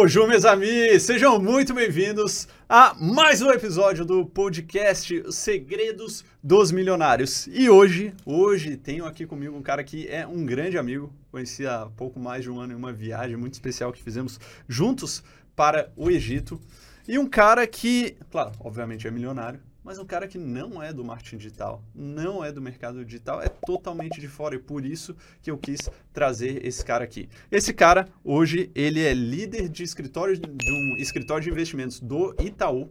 Bonjour, meus amigos! Sejam muito bem-vindos a mais um episódio do podcast Segredos dos Milionários. E hoje, hoje tenho aqui comigo um cara que é um grande amigo. Conheci há pouco mais de um ano em uma viagem muito especial que fizemos juntos para o Egito. E um cara que, claro, obviamente é milionário, mas um cara que não é do marketing digital, não é do mercado digital, é totalmente de fora e por isso que eu quis trazer esse cara aqui. Esse cara, hoje, ele é líder de escritório de um escritório de investimentos do Itaú.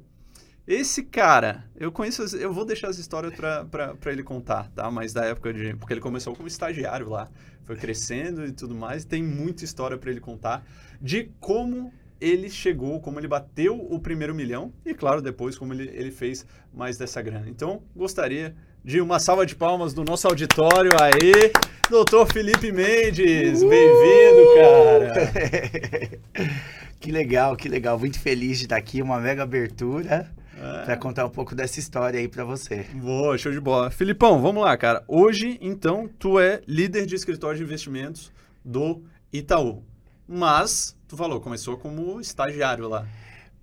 Esse cara, eu conheço, eu vou deixar as histórias para ele contar, tá? Mas da época de. Porque ele começou como estagiário lá, foi crescendo e tudo mais, tem muita história para ele contar de como ele chegou, como ele bateu o primeiro milhão e, claro, depois como ele, ele fez mais dessa grana. Então, gostaria de uma salva de palmas do nosso auditório. Aí, doutor Felipe Mendes, uh! bem-vindo, cara. que legal, que legal. Muito feliz de estar aqui, uma mega abertura. É. Para contar um pouco dessa história aí para você. Boa, show de bola. Filipão, vamos lá, cara. Hoje, então, tu é líder de escritório de investimentos do Itaú. Mas tu falou, começou como estagiário lá.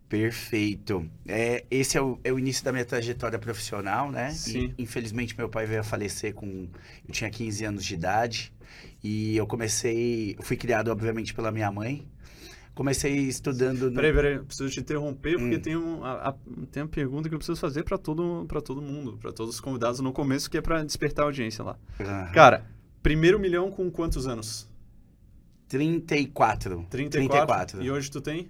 Perfeito. É, esse é o, é o, início da minha trajetória profissional, né? Sim. E, infelizmente, meu pai veio a falecer com... Eu tinha 15 anos de idade. E eu comecei... Fui criado, obviamente, pela minha mãe. Comecei estudando... No... Peraí, peraí. Preciso te interromper, porque hum. tem, um, a, a, tem uma pergunta que eu preciso fazer para todo, todo mundo, para todos os convidados no começo, que é para despertar a audiência lá. Uhum. Cara, primeiro milhão com quantos anos? 34. 34. 34. E hoje tu tem?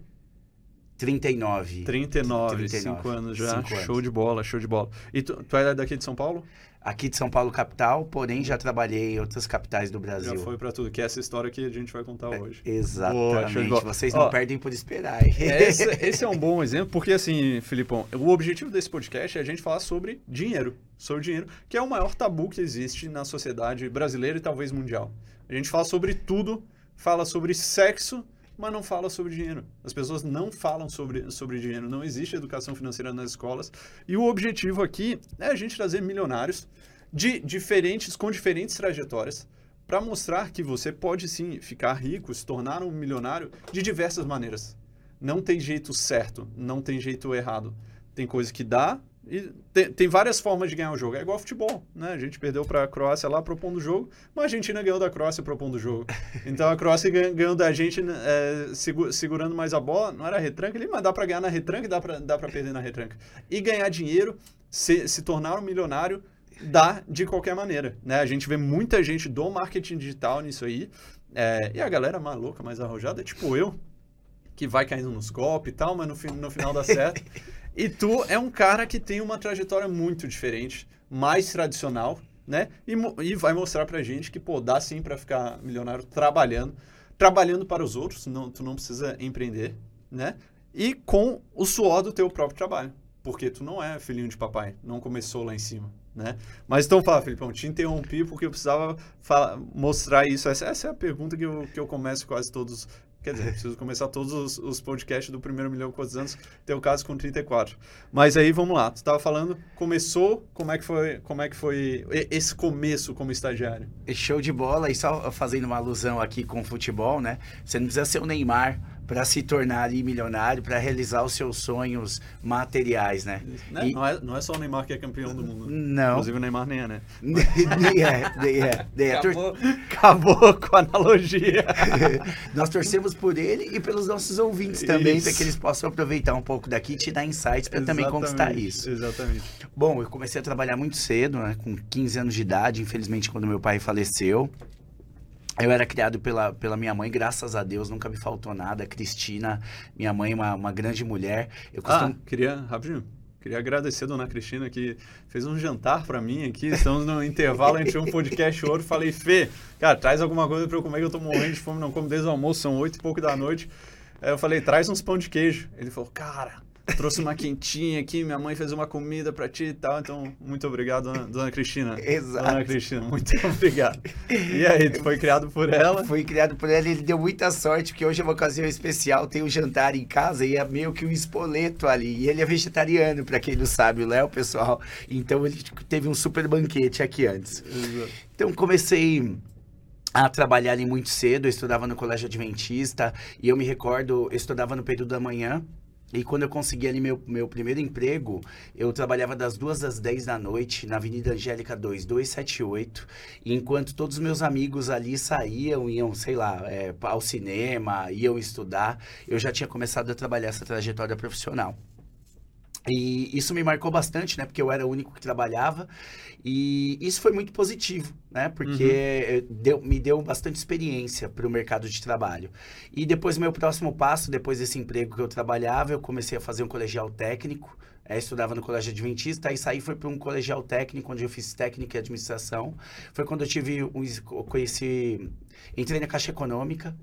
39. 39, 5 anos já. Cinco show anos. de bola, show de bola. E tu, tu é daqui de São Paulo? Aqui de São Paulo, capital, porém já trabalhei em outras capitais do Brasil. Já foi para tudo, que é essa história que a gente vai contar é, hoje. Exatamente. Boa, Vocês não Ó, perdem por esperar. Esse, esse, é um bom exemplo, porque assim, Filipão, o objetivo desse podcast é a gente falar sobre dinheiro, sobre dinheiro, que é o maior tabu que existe na sociedade brasileira e talvez mundial. A gente fala sobre tudo fala sobre sexo, mas não fala sobre dinheiro. As pessoas não falam sobre, sobre dinheiro, não existe educação financeira nas escolas. E o objetivo aqui é a gente trazer milionários de diferentes, com diferentes trajetórias, para mostrar que você pode sim ficar rico, se tornar um milionário de diversas maneiras. Não tem jeito certo, não tem jeito errado. Tem coisa que dá, e tem, tem, várias formas de ganhar o jogo. É igual futebol, né? A gente perdeu para a Croácia lá propondo o jogo, mas a Argentina ganhou da Croácia propondo o jogo. Então a Croácia ganhou da gente né, é, segurando mais a bola. Não era retranca ali, mas dá para ganhar na retranca e dá para dá perder na retranca. E ganhar dinheiro, se, se tornar um milionário, dá de qualquer maneira. Né? A gente vê muita gente do marketing digital nisso aí. É, e a galera maluca, mais arrojada, é tipo eu, que vai caindo nos golpes e tal, mas no, no final dá certo. E tu é um cara que tem uma trajetória muito diferente, mais tradicional, né? E, e vai mostrar pra gente que, pô, dá sim para ficar milionário trabalhando, trabalhando para os outros, não, tu não precisa empreender, né? E com o suor do teu próprio trabalho, porque tu não é filhinho de papai, não começou lá em cima, né? Mas então fala, Felipão, te interrompi porque eu precisava falar, mostrar isso. Essa, essa, é a pergunta que eu, que eu começo quase todos Quer dizer, preciso começar todos os, os, podcasts do primeiro milhão quantos anos, tem o caso com 34. Mas aí, vamos lá. Tu estava falando, começou, como é que foi, como é que foi esse começo como estagiário? Show de bola, e só fazendo uma alusão aqui com o futebol, né? Você não precisa ser o Neymar para se tornar milionário, para realizar os seus sonhos materiais, né? né? E... Não, é, não é só o Neymar que é campeão do mundo. Não. Inclusive o Neymar nem é, né? nem é, nem é. Nem é. Acabou, acabou com a analogia. Nós torcemos por ele e pelos nossos ouvintes também, para que eles possam aproveitar um pouco daqui e te dar insights para também conquistar isso. Exatamente. Bom, eu comecei a trabalhar muito cedo, né? Com 15 anos de idade, infelizmente, quando meu pai faleceu. Eu era criado pela, pela minha mãe, graças a Deus, nunca me faltou nada. Cristina, minha mãe, uma, uma grande mulher. Eu costumo... Ah, queria, rapidinho, queria agradecer a dona Cristina que fez um jantar para mim aqui. Estamos no intervalo entre um podcast e outro. Falei, Fê, cara, traz alguma coisa para eu comer que eu tô morrendo de fome, não como desde o almoço, são oito e pouco da noite. Aí eu falei, traz uns pão de queijo. Ele falou, cara, trouxe uma quentinha aqui, minha mãe fez uma comida para ti e tal. Então, muito obrigado, dona, dona Cristina. Exato. Dona Cristina, muito obrigado. E aí, tu foi criado por ela? Fui criado por ela e ele deu muita sorte, porque hoje é uma ocasião especial, tem um jantar em casa e é meio que um espoleto ali. E ele é vegetariano, para quem não sabe, o Léo, pessoal. Então, ele teve um super banquete aqui antes. Exato. Então, comecei a trabalhar ali muito cedo. Eu estudava no colégio adventista e eu me recordo, eu estudava no período da manhã. E quando eu consegui ali meu, meu primeiro emprego, eu trabalhava das duas às 10 da noite na Avenida Angélica 2, 278. E enquanto todos os meus amigos ali saíam, iam, sei lá, é, ao cinema, iam estudar, eu já tinha começado a trabalhar essa trajetória profissional. E isso me marcou bastante, né? Porque eu era o único que trabalhava. E isso foi muito positivo, né? Porque uhum. deu, me deu bastante experiência para o mercado de trabalho. E depois, meu próximo passo, depois desse emprego que eu trabalhava, eu comecei a fazer um colegial técnico. É, estudava no colégio adventista, aí saí foi para um colegial técnico, onde eu fiz técnica e administração. Foi quando eu tive um, conheci, entrei na Caixa Econômica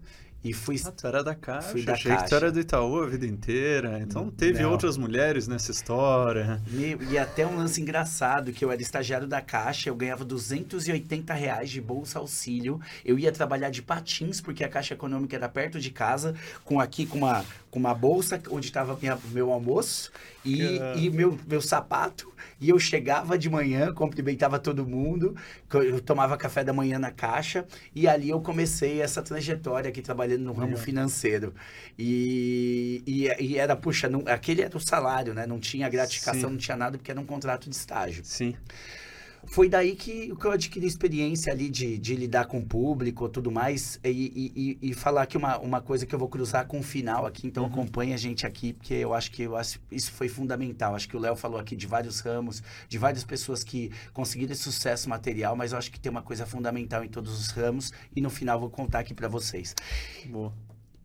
e fui. Ah, tu era da Caixa. Fui da Achei Caixa. que tu era do Itaú a vida inteira. Então teve Não. outras mulheres nessa história. E, e até um lance engraçado, que eu era estagiário da Caixa, eu ganhava 280 reais de bolsa auxílio. Eu ia trabalhar de patins, porque a Caixa Econômica era perto de casa, com aqui com uma, com uma bolsa onde estava meu almoço e, e meu, meu sapato. E eu chegava de manhã, cumprimentava todo mundo, eu tomava café da manhã na Caixa, e ali eu comecei essa trajetória aqui trabalhando no ramo Legal. financeiro. E, e, e era, puxa, não, aquele era o salário, né? Não tinha gratificação, Sim. não tinha nada, porque era um contrato de estágio. Sim. Foi daí que, que eu adquiri experiência ali de, de lidar com o público e tudo mais. E, e, e- falar aqui uma, uma coisa que eu vou cruzar com o final aqui. Então Uhum. acompanha a gente aqui, porque eu acho que eu acho, isso foi fundamental. Acho que o Léo falou aqui de vários ramos, de várias pessoas que conseguiram esse sucesso material, mas eu acho que tem uma coisa fundamental em todos os ramos. E no final eu vou contar aqui para vocês. Boa.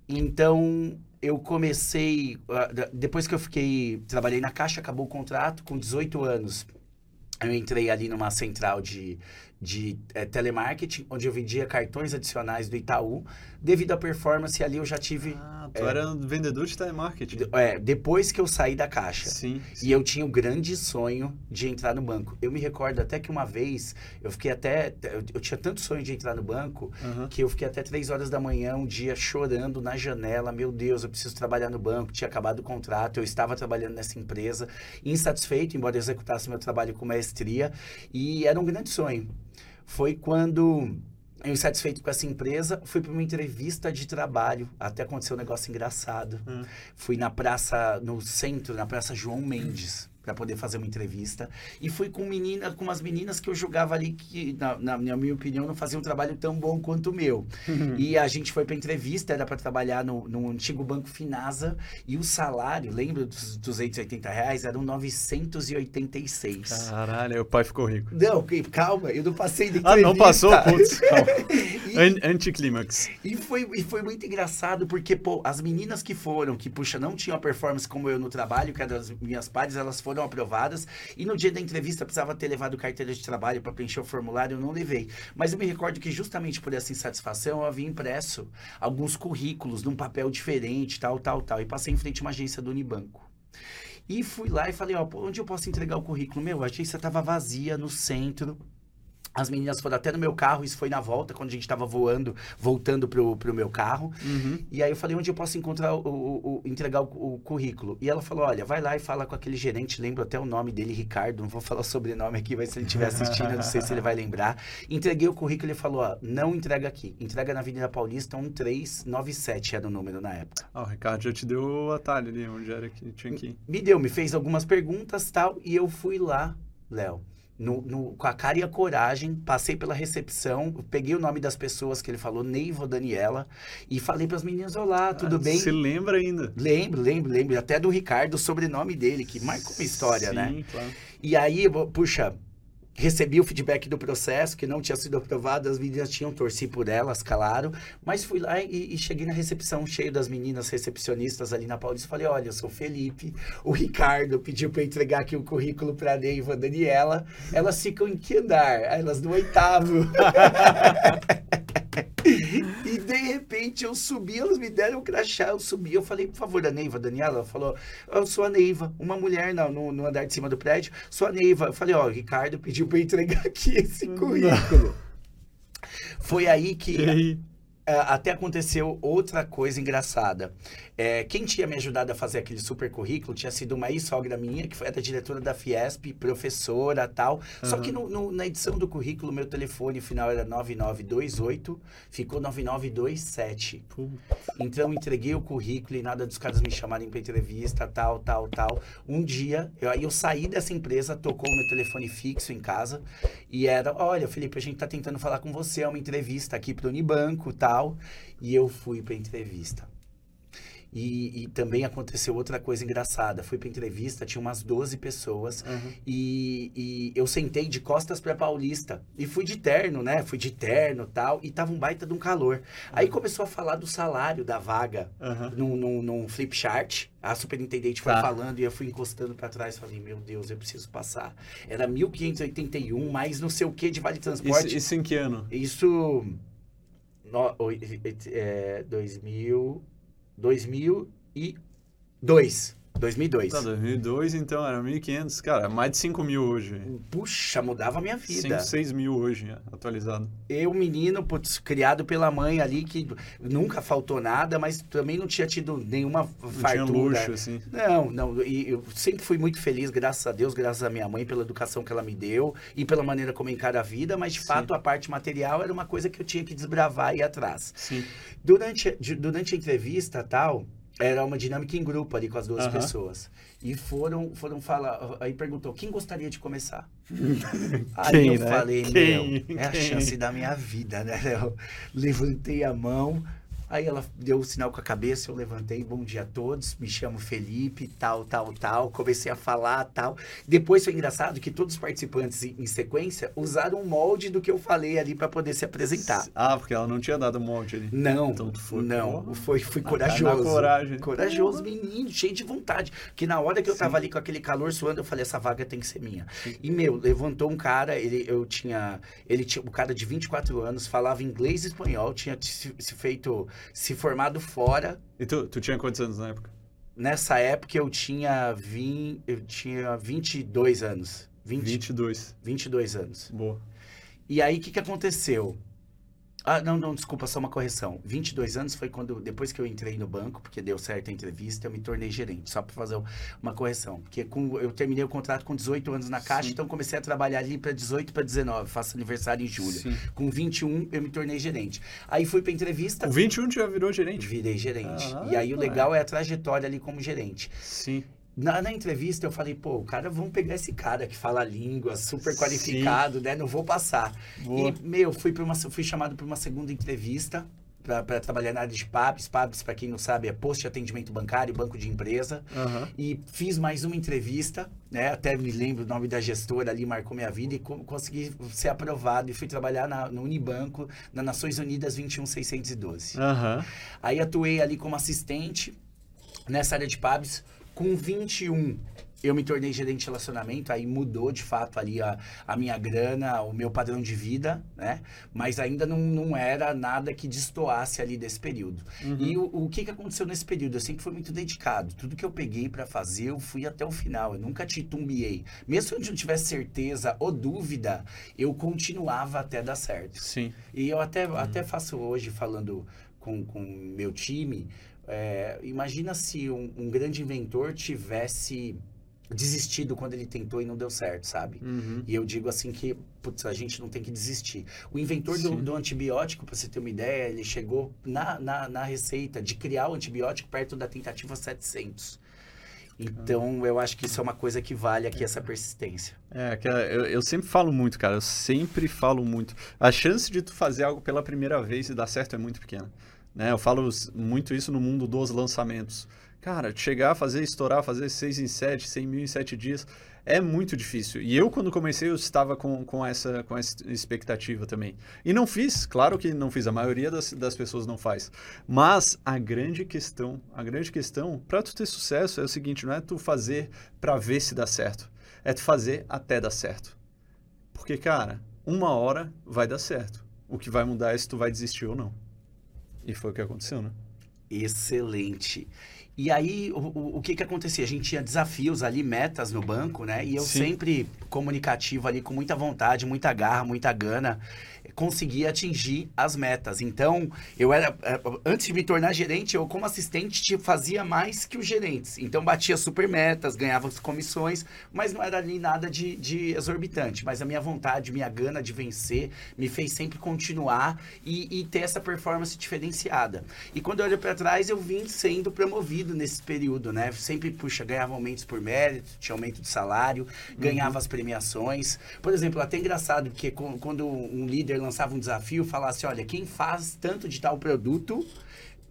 Então, eu comecei. ah, Depois que eu fiquei. Trabalhei na Caixa, acabou o contrato, com 18 anos. Eu entrei ali numa central de, de eh, telemarketing, onde eu vendia cartões adicionais do Itaú. Devido à performance ali, eu já tive. Ah, tu É. era vendedor de telemarketing. é, depois que eu saí da Caixa. Sim. E eu tinha o grande sonho de entrar no banco. Eu me recordo até que uma vez, eu fiquei até. Eu, eu tinha tanto sonho de entrar no banco, Aham. que eu fiquei até três horas da manhã, um dia, chorando na janela. Meu Deus, eu preciso trabalhar no banco. Tinha acabado o contrato, eu estava trabalhando nessa empresa, insatisfeito, embora eu executasse meu trabalho com maestria. E era um grande sonho. Foi quando eu, insatisfeito com essa empresa, fui para uma entrevista de trabalho. Até aconteceu um negócio engraçado. Hum. Fui na praça, no centro, na praça João Mendes, para poder fazer uma entrevista. E fui com menina, com umas meninas que eu julgava ali que, na, na- minha opinião, não faziam um trabalho tão bom quanto o meu. E a gente foi para entrevista, era para trabalhar no, no antigo Banco Finasa. E o salário, lembra dos 280 reais? Eram 986. Caralho, o pai ficou rico. Não, calma, eu não passei de Ah, não entrevista. passou? Putz, calma. E- An- Anticlímax. e foi, e foi muito engraçado, porque, pô, as meninas que foram, que, puxa, não tinham a performance como eu no trabalho, que eram as minhas pares, elas foram aprovadas. E no dia da entrevista precisava ter levado carteira de trabalho para preencher o formulário, eu não levei. Mas eu me recordo que justamente por essa insatisfação, eu havia impresso alguns currículos num papel diferente, tal, tal, tal. E passei em frente a uma agência do Unibanco. E fui lá e falei, ó, onde eu posso entregar o currículo? Meu, a agência tava vazia no centro. As meninas foram até no meu carro, isso foi na volta, quando a gente tava voando, voltando pro, pro meu carro. Uhum. E aí eu falei, onde eu posso encontrar o, o- o- entregar o, o currículo? E ela falou, olha, vai lá e fala com aquele gerente, lembro até o nome dele, Ricardo, não vou falar o sobrenome aqui, mas se ele estiver assistindo, eu não sei se ele vai lembrar. Entreguei o currículo e ele falou, ó, não entrega aqui, entrega na Avenida Paulista 1397, era o número na época. Ah, o Ricardo já te deu o atalho ali, onde era que tinha que ir. Me deu, me fez algumas perguntas tal, e eu fui lá, Léo. No- no- com a cara e a coragem, passei pela recepção, peguei o nome das pessoas que ele falou, Neiva Daniela, e falei para as meninas: Olá, tudo Ah, bem? Se lembra ainda. Lembro, lembro, lembro. Até do Ricardo, o sobrenome dele, que marcou uma história, Sim, né? claro. E aí, puxa, recebi o feedback do processo, que não tinha sido aprovado, as meninas tinham torci por elas, calaram, mas fui lá e, e cheguei na recepção, cheio das meninas recepcionistas ali na Paulista, falei, olha, eu sou Felipe, o Ricardo pediu para entregar aqui o currículo para Neiva, a Daniela, elas ficam em que andar? Elas no oitavo. De repente eu subi, elas me deram um crachá, eu subi, eu falei, por favor, a Neiva, Daniela, ela falou, eu sou a Neiva, uma mulher no, no, no andar de cima do prédio, sou a Neiva. Eu falei, ó, o Ricardo pediu pra eu entregar aqui esse currículo. Foi aí que até aconteceu outra coisa engraçada. É, quem tinha me ajudado a fazer aquele super currículo tinha sido uma ex-sogra minha, que da diretora da Fiesp, professora tal. Uhum. Só que no, no, na edição do currículo, meu telefone final era 9928, ficou 9927. Uhum. Então, entreguei o currículo e nada dos caras me chamarem para entrevista, tal, tal, tal. Um dia, eu, aí eu saí dessa empresa, tocou o meu telefone fixo em casa e era: Olha, Felipe, a gente tá tentando falar com você, é uma entrevista aqui pro Unibanco tal. E eu fui pra entrevista. E, e, também aconteceu outra coisa engraçada. Fui pra entrevista, tinha umas 12 pessoas. Uhum. E, e, eu sentei de costas pra Paulista. E fui de terno, né? Fui de terno tal. E tava um baita de um calor. Uhum. Aí começou a falar do salário da vaga uhum. num, num, num flip chart. A superintendente foi tá. falando e eu fui encostando para trás. Falei, meu Deus, eu preciso passar. Era 1.581, mais não sei o que de vale transporte. Isso, isso em que ano? Isso. No, é, 2000. 2002. 2002. Tá, 2002, então era 1.500. Cara, mais de 5 mil hoje. Puxa, mudava a minha vida. 5, 6 mil hoje, atualizado. Eu, menino, putz, criado pela mãe ali, que nunca faltou nada, mas também não tinha tido nenhuma não fartura. Tinha luxo, assim. Não, não. E eu sempre fui muito feliz, graças a Deus, graças à minha mãe, pela educação que ela me deu e pela maneira como encara a vida, mas de Sim. fato a parte material era uma coisa que eu tinha que desbravar e ir atrás. Sim. Durante, durante a entrevista tal era uma dinâmica em grupo ali com as duas uhum. pessoas. E foram, foram falar. Aí perguntou: quem gostaria de começar? aí quem, eu né? falei: quem? meu, é a chance da minha vida, né? Eu levantei a mão. Aí ela deu o um sinal com a cabeça, eu levantei, bom dia a todos, me chamo Felipe, tal, tal, tal. Comecei a falar, tal. Depois foi engraçado que todos os participantes, em sequência, usaram um molde do que eu falei ali para poder se apresentar. Ah, porque ela não tinha dado molde ali. Não, então, foi, não, foi, foi corajoso. Na coragem. Corajoso, menino, cheio de vontade. Que na hora que eu Sim. tava ali com aquele calor suando, eu falei, essa vaga tem que ser minha. Sim. E, meu, levantou um cara, ele, eu tinha, ele tinha, o um cara de 24 anos, falava inglês e espanhol, tinha se, se feito se formado fora. E tu, tu tinha quantos anos na época? Nessa época eu tinha, vim, eu tinha 22 anos. 20, 22. 22 anos. Boa. E aí o que, que aconteceu? Ah, não, não, desculpa, só uma correção. 22 anos foi quando, depois que eu entrei no banco, porque deu certo a entrevista, eu me tornei gerente, só para fazer uma correção. Porque com, eu terminei o contrato com 18 anos na Caixa, Sim. então comecei a trabalhar ali para 18 para 19, faço aniversário em julho. Sim. Com 21, eu me tornei gerente. Aí fui para entrevista. Com 21 já virou gerente? Virei gerente. Ah, e aí o legal é a trajetória ali como gerente. Sim. Na, na, entrevista eu falei, pô, o cara, vamos pegar esse cara que fala língua, super qualificado, Sim. né? Não vou passar. Boa. E, meu, fui, uma, fui chamado para uma segunda entrevista para trabalhar na área de PABs. PABs, para quem não sabe, é posto de atendimento bancário, banco de empresa. Uhum. E fiz mais uma entrevista, né? Até me lembro o nome da gestora ali, marcou minha vida e consegui ser aprovado. E fui trabalhar na, no Unibanco, na Nações Unidas 21612. Uhum. Aí atuei ali como assistente nessa área de PABs com 21, eu me tornei gerente de relacionamento, aí mudou de fato ali a, a minha grana, o meu padrão de vida, né? Mas ainda não, não era nada que destoasse ali desse período. Uhum. E o, o que, que aconteceu nesse período? Eu sempre fui muito dedicado. Tudo que eu peguei para fazer, eu fui até o final. Eu nunca titubeei. Mesmo se eu não tivesse certeza ou dúvida, eu continuava até dar certo. Sim. E eu até, uhum. até faço hoje, falando com o meu time, é, imagina se um, um, grande inventor tivesse desistido quando ele tentou e não deu certo, sabe? Uhum. E eu digo assim que putz, a gente não tem que desistir. O inventor do, do, antibiótico, para você ter uma ideia, ele chegou na, na, na, receita de criar o antibiótico perto da tentativa 700. Então, eu acho que isso é uma coisa que vale aqui, essa persistência. É, que eu, eu sempre falo muito, cara. Eu sempre falo muito. A chance de tu fazer algo pela primeira vez e dar certo é muito pequena. Né? Eu falo muito isso no mundo dos lançamentos. Cara, chegar a fazer, estourar, fazer 6 em 7, 100 mil em 7 dias, é muito difícil. E eu, quando comecei, eu estava com, com, essa, com essa expectativa também. E não fiz, claro que não fiz, a maioria das, das pessoas não faz. Mas a grande questão, a grande questão, para tu ter sucesso é o seguinte, não é tu fazer para ver se dá certo. É tu fazer até dar certo. Porque, cara, uma hora vai dar certo. O que vai mudar é se tu vai desistir ou não. E foi o que aconteceu, né? Excelente. E aí, o, o, que que acontecia? A gente tinha desafios ali, metas no banco, né? E eu Sim. sempre comunicativo ali, com muita vontade, muita garra, muita gana conseguia atingir as metas. Então, eu era é, antes de me tornar gerente, eu como assistente fazia mais que os gerentes. Então, batia super metas, ganhava as comissões, mas não era ali nada de, de exorbitante. Mas a minha vontade, minha gana de vencer me fez sempre continuar e, e ter essa performance diferenciada. E quando eu olho para trás, eu vim sendo promovido nesse período, né? Sempre, puxa, ganhava aumentos por mérito, tinha aumento de salário, ganhava uhum. as premiações. Por exemplo, até engraçado, porque quando um líder lançava um desafio, falasse, olha, quem faz tanto de tal produto,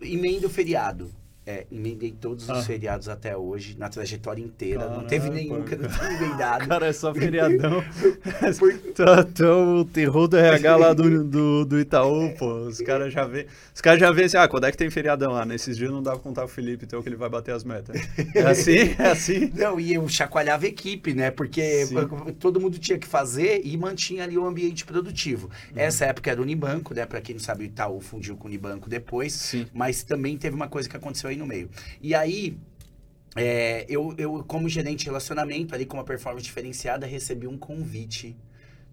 emenda o feriado. É, emendei todos os ah. feriados até hoje, na trajetória inteira. Não teve nenhum que eu não tenha emendado. Cara, é só feriadão. Por... tá, tá, o terror do RH lá do, do, do Itaú, pô. Os caras já vê. Os caras já vêem assim, ah, quando é que tem feriadão lá? Nesses dias não dá pra contar o Felipe, então que ele vai bater as metas. É assim? É assim? Não, e eu chacoalhava a equipe, né? Porque Sim. todo mundo tinha que fazer e mantinha ali o ambiente produtivo. Uhum. Essa época era o Unibanco, né? Pra quem não sabe, o Itaú fundiu com o Unibanco depois. Sim. Mas também teve uma coisa que aconteceu aí no meio. E aí, é, eu, eu, como gerente de relacionamento, ali com uma performance diferenciada, recebi um convite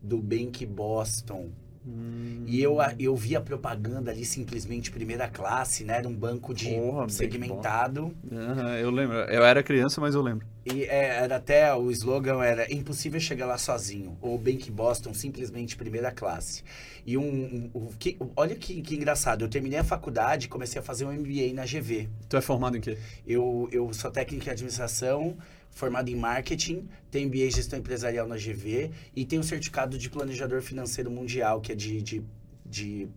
do Bank Boston. Hum. E eu, eu vi a propaganda ali simplesmente primeira classe, né? Era um banco de Porra, segmentado. Uhum, eu lembro. Eu era criança, mas eu lembro. E é, era até o slogan era impossível chegar lá sozinho. Ou Bank Boston simplesmente primeira classe. E um, um, um que, olha que, que, engraçado. Eu terminei a faculdade, comecei a fazer um MBA na GV. Tu é formado em quê? Eu, eu sou técnico em administração formado em marketing, tem MBA em gestão empresarial na GV e tem o certificado de planejador financeiro mundial, que é de, de, de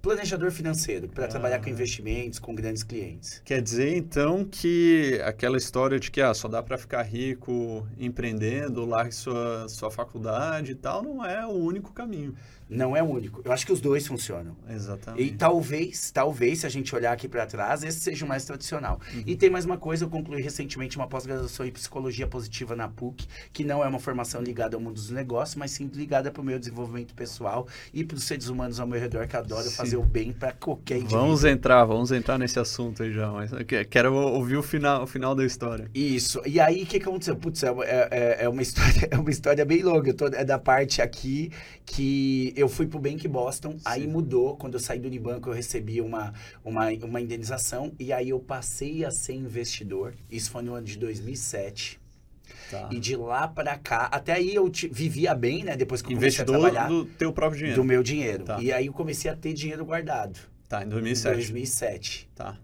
planejador financeiro, para ah. trabalhar com investimentos, com grandes clientes. Quer dizer, então, que aquela história de que ah, só dá para ficar rico empreendendo, largue sua, sua faculdade e tal, não é o único caminho. Não é o único. Eu acho que os dois funcionam. Exatamente. E talvez, talvez, se a gente olhar aqui para trás, esse seja o mais tradicional. Uhum. E tem mais uma coisa, eu concluí recentemente uma pós-graduação em psicologia positiva na PUC, que não é uma formação ligada ao mundo dos negócios, mas sim ligada para o meu desenvolvimento pessoal e para os seres humanos ao meu redor que adoram sim. fazer o bem para qualquer indivíduo. Vamos entrar, vamos entrar nesse assunto aí já, mas quero ouvir o final, o final da história. Isso. E aí, o que, que aconteceu? Putz, é, é, é, uma história, é uma história bem longa. Eu tô, é da parte aqui que eu fui pro Bank Boston, Sim. aí mudou. Quando eu saí do Unibanco, eu recebi uma, uma, uma indenização e aí eu passei a ser investidor. Isso foi no ano de 2007. Tá. E de lá para cá, até aí eu te, vivia bem, né? Depois que eu comecei Investidor a trabalhar. do teu próprio dinheiro. Do meu dinheiro. Tá. E aí eu comecei a ter dinheiro guardado. Tá, em 2007. Em 2007. Tá.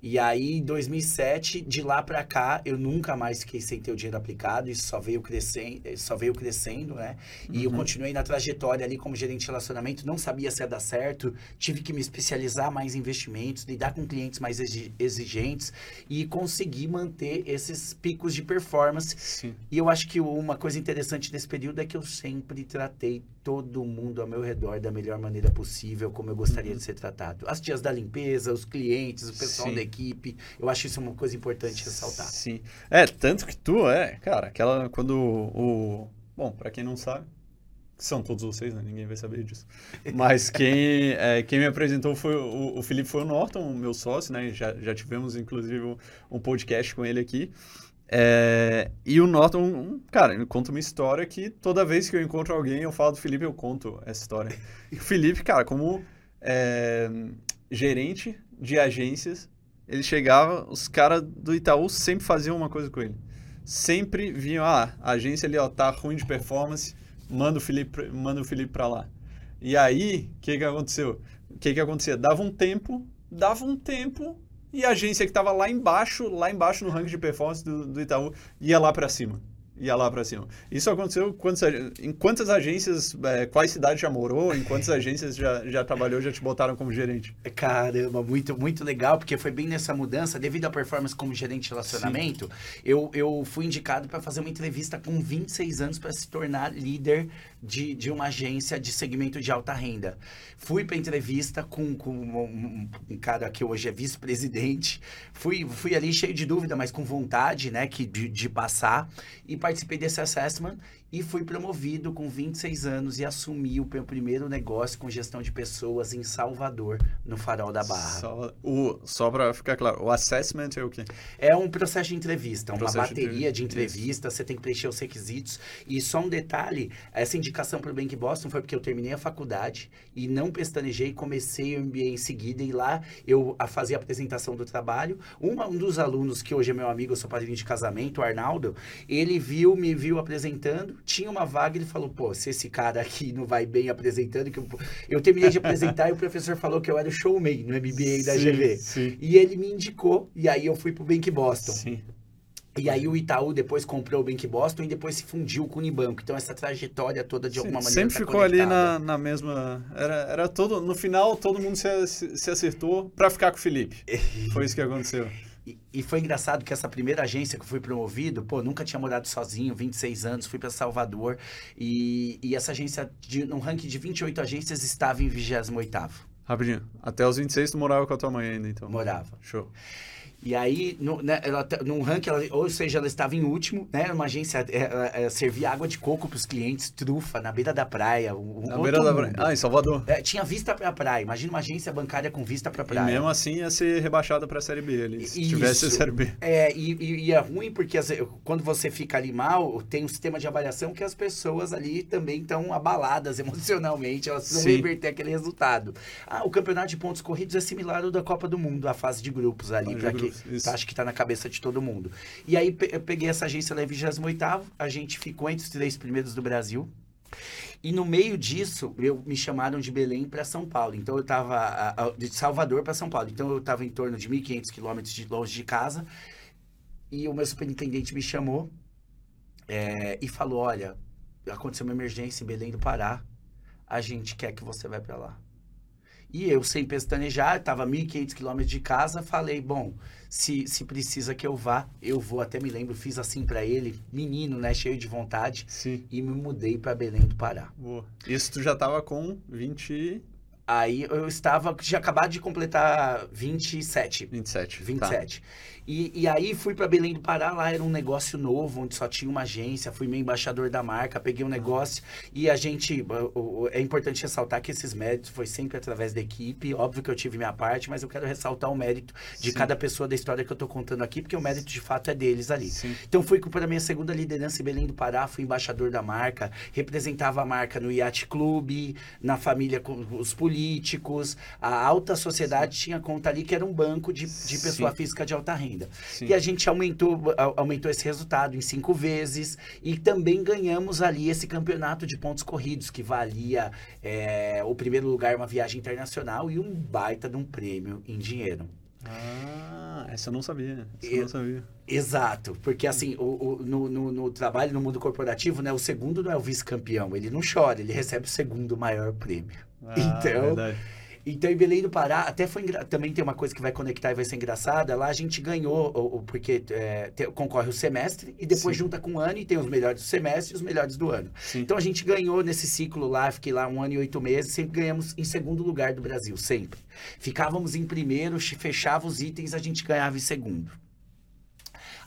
E aí, em 2007, de lá para cá, eu nunca mais fiquei sem ter o dinheiro aplicado. Isso só veio crescendo, só veio crescendo, né? E uhum. eu continuei na trajetória ali como gerente de relacionamento. Não sabia se ia dar certo. Tive que me especializar mais em investimentos, lidar com clientes mais exigentes e conseguir manter esses picos de performance. Sim. E eu acho que uma coisa interessante desse período é que eu sempre tratei todo mundo ao meu redor da melhor maneira possível, como eu gostaria uhum. de ser tratado. As tias da limpeza, os clientes, o pessoal Sim. da equipe. Eu acho isso uma coisa importante ressaltar. Sim. É, tanto que tu é, cara, aquela quando o. Bom, para quem não sabe, são todos vocês, né? Ninguém vai saber disso. Mas quem, é, quem me apresentou foi o, o Felipe foi o Norton, meu sócio, né? Já, já tivemos, inclusive, um, um podcast com ele aqui. É, e o Norton, cara, ele conta uma história que toda vez que eu encontro alguém, eu falo do Felipe, eu conto essa história. E o Felipe, cara, como é, gerente de agências, ele chegava, os caras do Itaú sempre faziam uma coisa com ele. Sempre vinham, ah, a agência ali, ó, tá ruim de performance, manda o Felipe, manda o Felipe pra lá. E aí, o que que aconteceu? O que que acontecia? Dava um tempo, dava um tempo, e a agência que estava lá embaixo, lá embaixo no ranking de performance do, do Itaú, ia lá para cima ia lá para cima. Isso aconteceu quantas, em quantas agências, é, quais cidades já morou, em quantas agências já, já trabalhou, já te botaram como gerente? Caramba, muito, muito legal, porque foi bem nessa mudança, devido à performance como gerente de relacionamento, eu, eu fui indicado para fazer uma entrevista com 26 anos para se tornar líder de, de uma agência de segmento de alta renda. Fui para entrevista com, com um, um, cara que hoje é vice-presidente, fui, fui ali cheio de dúvida, mas com vontade, né, que, de, de passar, e participei desse assessment e fui promovido com 26 anos e assumi o meu primeiro negócio com gestão de pessoas em Salvador, no Farol da Barra. Só, o, só para ficar claro, o assessment é o quê? É um processo de entrevista, uma Processo de bateria de entrevista. você tem que preencher os requisitos. E só um detalhe, essa indicação para o Bank Boston foi porque eu terminei a faculdade e não pestanejei, comecei o MBA em seguida e lá eu a fazer a apresentação do trabalho. Uma- um dos alunos que hoje é meu amigo, eu sou padrinho de casamento, o Arnaldo, ele viu, me viu apresentando, tinha uma vaga, ele falou, pô, se esse cara aqui não vai bem apresentando, que eu, eu terminei de apresentar e o professor falou que eu era o showman no MBA da Sim, GV. Sim. E ele me indicou, e aí eu fui pro Bank Boston. Sim. E aí o Itaú depois comprou o Bank Boston e depois se fundiu com o Unibanco. Então essa trajetória toda de Sim, alguma maneira Sempre tá ficou ali conectada. na, na mesma. Era, era todo. No final, todo mundo se, se acertou pra ficar com o Felipe. Foi isso que aconteceu. E, e foi engraçado que essa primeira agência que eu fui promovido, pô, nunca tinha morado sozinho, 26 anos, fui para Salvador. E, e essa agência, de, num ranking de 28 agências, estava em 28º. Rapidinho. Até os 26 tu morava com a tua mãe ainda, então. Morava. Show. E aí, no, né, ela, num ranking, ela- ou seja, ela estava em último, né? Uma agência é, é, servia água de coco para os clientes, trufa, na beira da praia. Um, Na beira da mundo. praia. Ah, em Salvador. É, tinha vista para a praia. Imagina uma agência bancária com vista para a E praia. mesmo assim ia ser rebaixada pra Série B. Se Isso. tivesse a Série B. É, e, e- e é ruim porque vezes, quando você fica ali mal, tem um sistema de avaliação que as pessoas ali também estão abaladas emocionalmente, elas precisam reverter aquele resultado. Ah, o campeonato de pontos corridos é similar ao da Copa do Mundo, a fase de grupos ali, Fase de tá, acho que tá na cabeça de todo mundo. E aí eu peguei essa agência lá em 28º, a gente ficou entre os três primeiros do Brasil. E no meio disso, eu me chamaram de Belém para São Paulo. Então eu estava de Salvador para São Paulo. Então eu estava em torno de 1.500 quilômetros de longe de casa. E o meu superintendente me chamou é, e falou: Olha, aconteceu uma emergência em Belém do Pará. A gente quer que você vá para lá. E eu, sem pestanejar, estava 1.500 quilômetros de casa, falei, bom, se, se precisa que eu vá, eu vou. Até me lembro, fiz assim para ele, menino, né, cheio de vontade, Sim. e me mudei para Belém do Pará. Boa. Isso tu já tava com 20... Aí eu estava, tinha acabado de completar 27. 27. 27. E, e aí fui para Belém do Pará, lá era um negócio novo, onde só tinha uma agência, fui meio embaixador da marca, peguei um negócio e a gente, é importante ressaltar que esses méritos foi sempre através da equipe, óbvio que eu tive minha parte, mas eu quero ressaltar o mérito de Sim. cada pessoa da história que eu tô contando aqui, porque o mérito de fato é deles ali. Sim. Então fui para minha segunda liderança em Belém do Pará, fui embaixador da marca, representava a marca no Yacht Clube, na família com os políticos, a alta sociedade tinha conta ali que era um banco de, de pessoa Sim. física de alta renda. Sim. E a gente aumentou, aumentou esse resultado em cinco vezes e também ganhamos ali esse campeonato de pontos corridos que valia é, o primeiro lugar uma viagem internacional e um baita de um prêmio em dinheiro. Ah, essa eu não sabia. Essa eu não sabia. Exato, porque assim, o, o- no, no- no trabalho, no mundo corporativo, né, o segundo não é o vice-campeão, ele não chora, ele recebe o segundo maior prêmio. Ah, Então, verdade. Então, em Belém do Pará, até foi também tem uma coisa que vai conectar e vai ser engraçada. Lá a gente ganhou, porque é, te- concorre o semestre e depois Sim. junta com o ano e tem os melhores do semestre e os melhores do ano. Sim. Então a gente ganhou nesse ciclo lá, fiquei lá um ano e oito meses, sempre ganhamos em segundo lugar do Brasil, sempre. Ficávamos em primeiro, fechava os itens, a gente ganhava em segundo.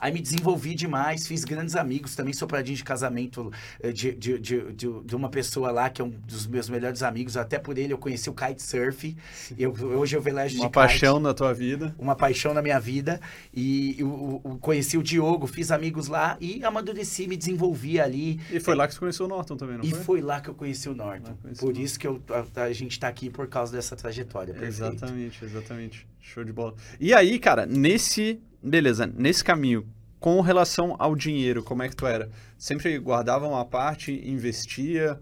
Aí me desenvolvi demais, fiz grandes amigos, também sou padrinho de casamento eh, de, de, de, de, de uma pessoa lá que é um dos meus melhores amigos, até por ele eu conheci o kitesurf, eu, hoje eu velejo de Uma kite paixão na tua vida. uma paixão na minha vida e eu, eu- conheci o Diogo, fiz amigos lá e amadureci, me desenvolvi ali. E foi lá que tu conheceu o Norton também, não E foi? foi lá que eu conheci o Norton. Conheci Por o Norton. isso que eu, a, a gente tá aqui por causa dessa trajetória. Perfeito. Exatamente, exatamente. Show de bola. E aí, cara, nesse. Beleza, nesse caminho, com relação ao dinheiro, como é que tu era? Sempre guardava uma parte, investia.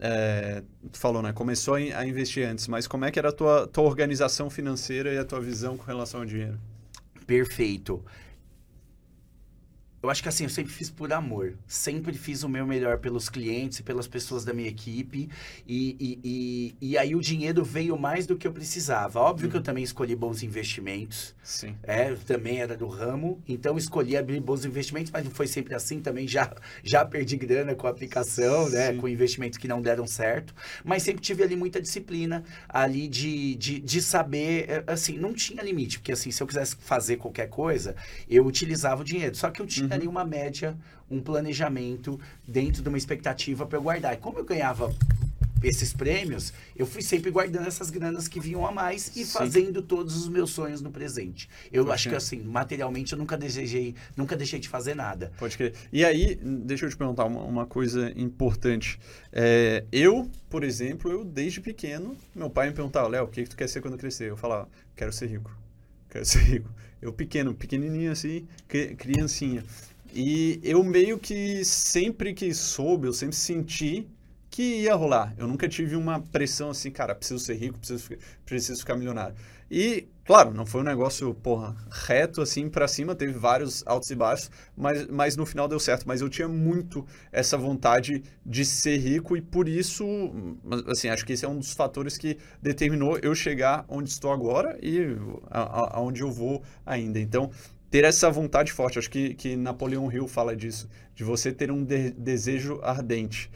é, tu falou, né? Começou a in- a investir antes, mas como é que era a tua, tua organização financeira e a tua visão com relação ao dinheiro? Perfeito. Eu acho que assim, eu sempre fiz por amor. Sempre fiz o meu melhor pelos clientes e pelas pessoas da minha equipe. E, e, e, e aí o dinheiro veio mais do que eu precisava. Óbvio que eu também escolhi bons investimentos. Sim. É, eu também era do ramo, então escolhi abrir bons investimentos, mas não foi sempre assim também. Já, já perdi grana com a aplicação, né? Sim. Com investimentos que não deram certo. Mas sempre tive ali muita disciplina ali de, de, de saber, é, assim, não tinha limite, porque assim, se eu quisesse fazer qualquer coisa, eu utilizava o dinheiro. Só que eu ti- Uhum. Tinha ali uma média, um planejamento dentro de uma expectativa para eu guardar. E como eu ganhava esses prêmios, eu fui sempre guardando essas granas que vinham a mais e Sim. fazendo todos os meus sonhos no presente. Eu Pode acho que crer. assim, materialmente eu nunca desejei, nunca deixei de fazer nada. Pode crer. E aí, deixa eu te perguntar uma, uma coisa importante. É, eu, por exemplo, eu desde pequeno, meu pai me perguntava, Léo, o que, que tu quer ser quando crescer? Eu falava, quero ser rico. Quero ser rico. Eu pequeno, pequenininho assim, cri- criancinha. E eu meio que sempre que soube, eu sempre senti que ia rolar. Eu nunca tive uma pressão assim, cara, preciso ser rico, preciso, preciso ficar milionário. E, claro, não foi um negócio, porra, reto assim pra cima, teve vários altos e baixos, mas, mas no final deu certo. Mas eu tinha muito essa vontade de ser rico e por isso, assim, acho que esse é um dos fatores que determinou eu chegar onde estou agora e aonde eu vou ainda. Então, ter essa vontade forte, acho que, que Napoleão Hill fala disso, de você ter um de- desejo ardente.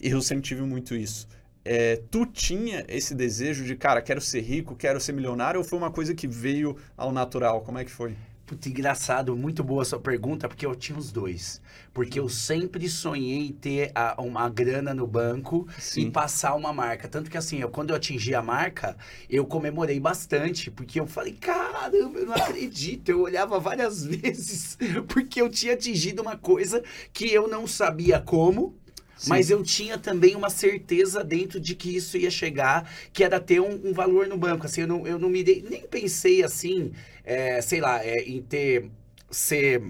Eu sempre tive muito isso. É, tu tinha esse desejo de, cara, quero ser rico, quero ser milionário, ou foi uma coisa que veio ao natural? Como é que foi? Puta, engraçado, muito boa sua pergunta, porque eu tinha os dois. Porque eu sempre sonhei ter a- uma grana no banco Sim. e passar uma marca. Tanto que assim, eu, quando eu atingi a marca, eu comemorei bastante, porque eu falei, caramba, eu não acredito. Eu olhava várias vezes, porque eu tinha atingido uma coisa que eu não sabia como. Mas eu tinha também uma certeza dentro de que isso ia chegar, que era ter um, um valor no banco. Assim, eu não, eu não me dei, nem pensei assim, é, sei lá, é, em ter ser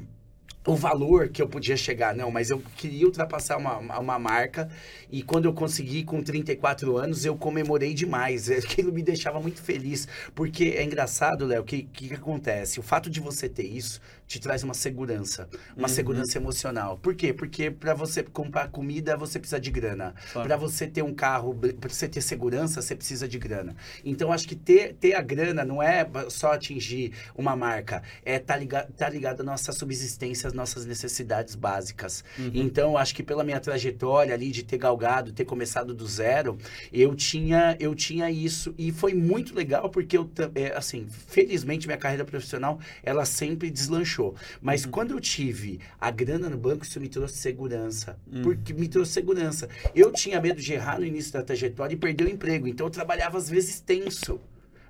o valor que eu podia chegar, não, mas eu queria ultrapassar uma, uma, marca e quando eu consegui com 34 anos, eu comemorei demais. Aquilo me deixava muito feliz, porque é engraçado, Léo, o que, que acontece? O fato de você ter isso te traz uma segurança, uma Uhum. segurança emocional. Por quê? Porque para você comprar comida, você precisa de grana. Claro. Para você ter um carro, para você ter segurança, você precisa de grana. Então, acho que ter, ter a grana não é só atingir uma marca, é tá ligado, tá ligado à nossa subsistência, às nossas necessidades básicas. Uhum. Então, acho que pela minha trajetória ali de ter galgado, ter começado do zero, eu tinha, eu tinha isso e foi muito legal porque eu, é, assim, felizmente minha carreira profissional ela sempre deslanchou. Mas quando eu tive a grana no banco, isso me trouxe segurança, Uhum. porque me trouxe segurança. Eu tinha medo de errar no início da trajetória e perder o emprego, então eu trabalhava às vezes tenso.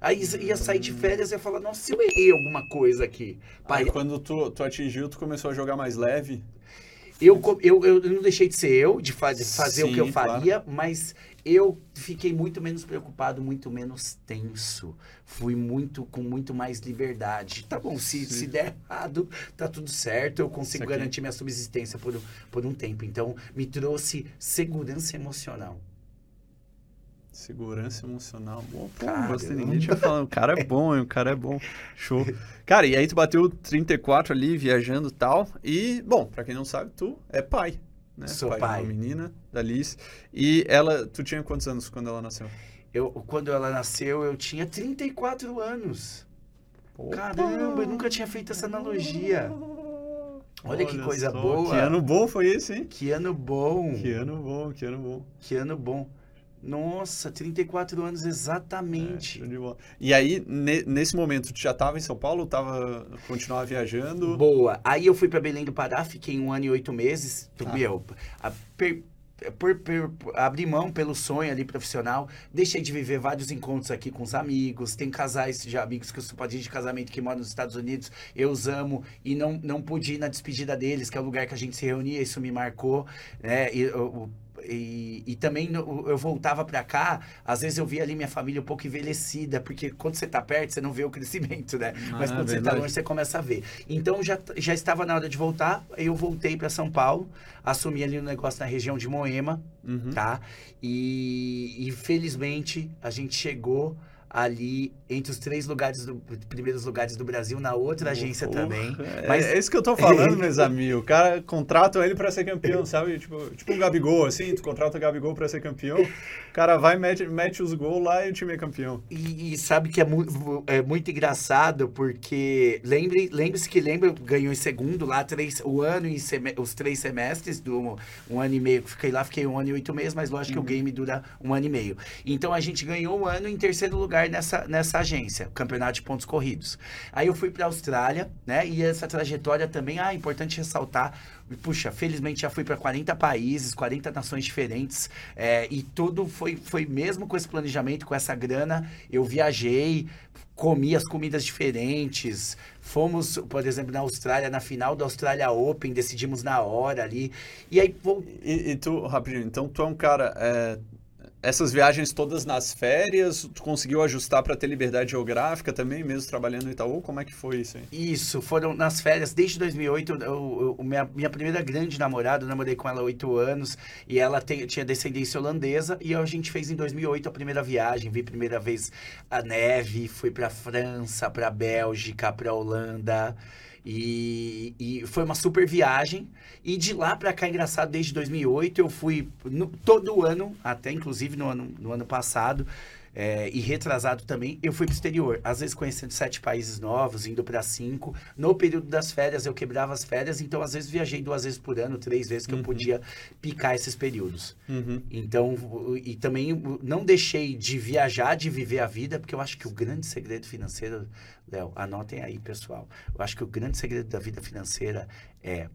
Aí ia sair de férias e ia falar, nossa, eu errei alguma coisa aqui. Pai, Aí quando tu, tu atingiu, tu começou a jogar mais leve? Eu, eu, eu não deixei de ser eu, de fa- de fazer o que eu Sim, faria, mas eu fiquei muito menos preocupado, muito menos tenso. Fui muito com muito mais liberdade. Tá bom, se, Sim. se der errado, tá tudo certo, eu consigo garantir minha subsistência por, por um tempo. Então, me trouxe segurança emocional. Segurança emocional. Bom, pô, Caramba. você ninguém tinha falado. O cara é bom, hein? O cara é bom. Show. Cara, e aí tu bateu 34 ali, viajando e tal. E, bom, pra quem não sabe, tu é pai. Né? Sou de pai. uma menina, da Liz. E ela, tu tinha quantos anos quando ela nasceu? Eu, quando ela nasceu, eu tinha 34 anos. Opa! Caramba, eu nunca tinha feito essa analogia. Olha que coisa só, boa. Que ano bom foi esse, hein? Que ano bom. Que ano bom, que ano bom. Que ano bom. Nossa, 34 anos É, exatamente. bola. E aí, ne- nesse momento, tu já tava em São Paulo? Tava, continuava viajando? Boa. Aí eu fui pra Belém do Pará, fiquei um ano e oito meses. Tá. Meu, a- per- por, per- abri mão pelo sonho ali profissional, deixei de viver vários encontros aqui com os amigos. Tem casais de amigos que eu sou padrinho de casamento que moram nos Estados Unidos, eu os amo e não, não pude ir na despedida deles, que é o lugar que a gente se reunia, isso me marcou, né? E, eu- e, e também no- eu voltava pra cá, às vezes eu via ali minha família um pouco envelhecida, porque quando você tá perto, você não vê o crescimento, né? Mas Ah, quando você tá longe, você começa a ver. Então já, já estava na hora de voltar, eu voltei para São Paulo, assumi ali um negócio na região de Moema, Uhum. tá? E, e felizmente a gente chegou ali entre os três lugares do, primeiros lugares do Brasil, na outra agência Porra, também. É, Mas- é isso que eu tô falando, meus amigos. O cara contrata ele pra ser campeão, sabe? Tipo, tipo um Gabigol, assim, tu contrata o Gabigol pra ser campeão, o cara vai, mete, mete os gols lá e o time é campeão. E, e sabe que é, mu é muito engraçado, porque lembre- lembre-se que lembra, ganhou em segundo lá, três, o ano e os três semestres do um ano e meio que fiquei lá, fiquei um ano e oito meses, mas lógico que o game dura um ano e meio. Então a gente ganhou um ano em terceiro lugar lugar nessa, nessa agência, campeonato de pontos corridos. Aí eu fui para a Austrália, né? E essa trajetória também, ah, é importante ressaltar. Puxa, felizmente já fui para 40 países, 40 nações diferentes, é, e tudo foi, foi mesmo com esse planejamento, com essa grana. Eu viajei, comi as comidas diferentes. Fomos, por exemplo, na Austrália, na final da Austrália Open, decidimos na hora ali. E aí. Vou... E, e tu, rapidinho, então tu é um cara. É essas viagens todas nas férias, tu conseguiu ajustar para ter liberdade geográfica também, mesmo trabalhando no Itaú? Como é que foi isso aí? Isso, foram nas férias, desde 2008, eu, eu, minha, minha primeira grande namorada, eu namorei com ela oito anos, e ela tem, tinha descendência holandesa, e a gente fez em 2008 a primeira viagem, vi primeira vez a neve, fui para França, para Bélgica, para Holanda, e, e, foi uma super viagem. E de lá para cá, engraçado, desde 2008, eu fui no, todo ano, até inclusive no ano, no ano passado, é, e retrasado também, eu fui para o exterior. Às vezes conhecendo sete países novos, indo para cinco. No período das férias, eu quebrava as férias, então às vezes viajei duas vezes por ano, três vezes que uhum. eu podia picar esses períodos. Uhum. Então, e também não deixei de viajar, de viver a vida, porque eu acho que o grande segredo financeiro, Léo, anotem aí, pessoal. Eu acho que o grande segredo da vida financeira é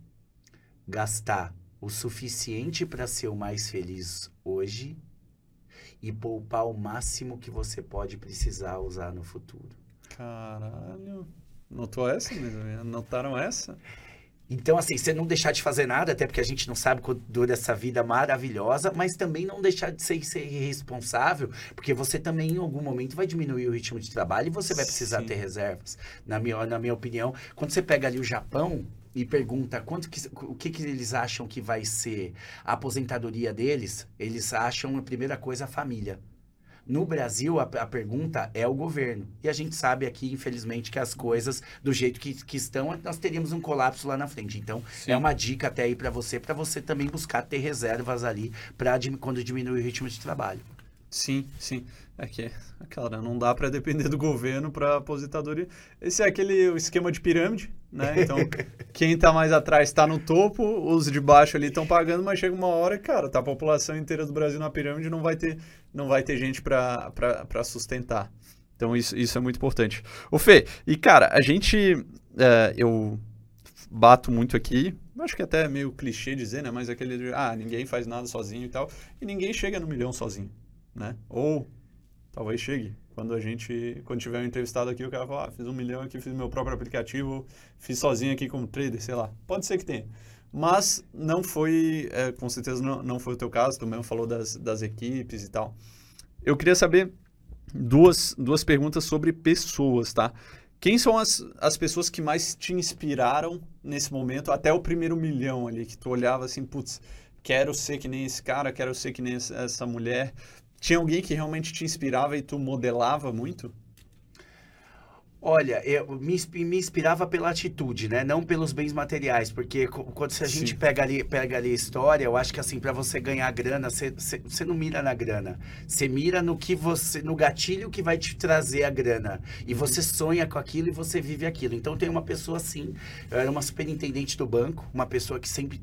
gastar o suficiente para ser o mais feliz hoje e poupar o máximo que você pode precisar usar no futuro. Caralho. Notou essa mesmo? Notaram essa? Então, assim, você não deixar de fazer nada, até porque a gente não sabe quando dura essa vida maravilhosa, mas também não deixar de ser, ser irresponsável, porque você também, em algum momento, vai diminuir o ritmo de trabalho e você vai precisar Sim. ter reservas. Na minha, na minha opinião, quando você pega ali o Japão, e pergunta quanto que, o que, que eles acham que vai ser a aposentadoria deles, eles acham a primeira coisa a família. No Brasil, a, a, pergunta é o governo. E a gente sabe aqui, infelizmente, que as coisas, do jeito que, que estão, nós teríamos um colapso lá na frente. Então, Sim. é uma dica até aí para você, para você também buscar ter reservas ali para quando diminuir o ritmo de trabalho. Sim, sim. É que, cara, não dá para depender do governo para aposentadoria. Esse é aquele esquema de pirâmide, né? Então, quem está mais atrás está no topo, os de baixo ali estão pagando, mas chega uma hora, cara, tá a população inteira do Brasil na pirâmide, não vai ter, não vai ter gente para sustentar. Então, isso, isso é muito importante. O Fê, e cara, a gente, é, eu bato muito aqui, acho que até é meio clichê dizer, né? Mas aquele, ah, ninguém faz nada sozinho e tal, e ninguém chega no milhão sozinho né? Ou talvez chegue. Quando a gente, quando tiver um entrevistado aqui, o cara fala, ah, fiz um milhão aqui, fiz meu próprio aplicativo, fiz sozinho aqui como trader, sei lá. Pode ser que tenha. Mas não foi, é, com certeza não, não foi o teu caso, tu mesmo falou das, das equipes e tal. Eu queria saber duas, duas perguntas sobre pessoas, tá? Quem são as, as pessoas que mais te inspiraram nesse momento, até o primeiro milhão ali, que tu olhava assim, putz, quero ser que nem esse cara, quero ser que nem essa mulher. Tinha alguém que realmente te inspirava e tu modelava muito? Olha, eu me, me inspirava pela atitude, né? Não pelos bens materiais, porque quando a gente pega ali, pega ali a história, eu acho que assim, para você ganhar grana, você não mira na grana. Você mira no que você, no gatilho que vai te trazer a grana. E você sonha com aquilo e você vive aquilo. Então tem uma pessoa assim, eu era uma superintendente do banco, uma pessoa que sempre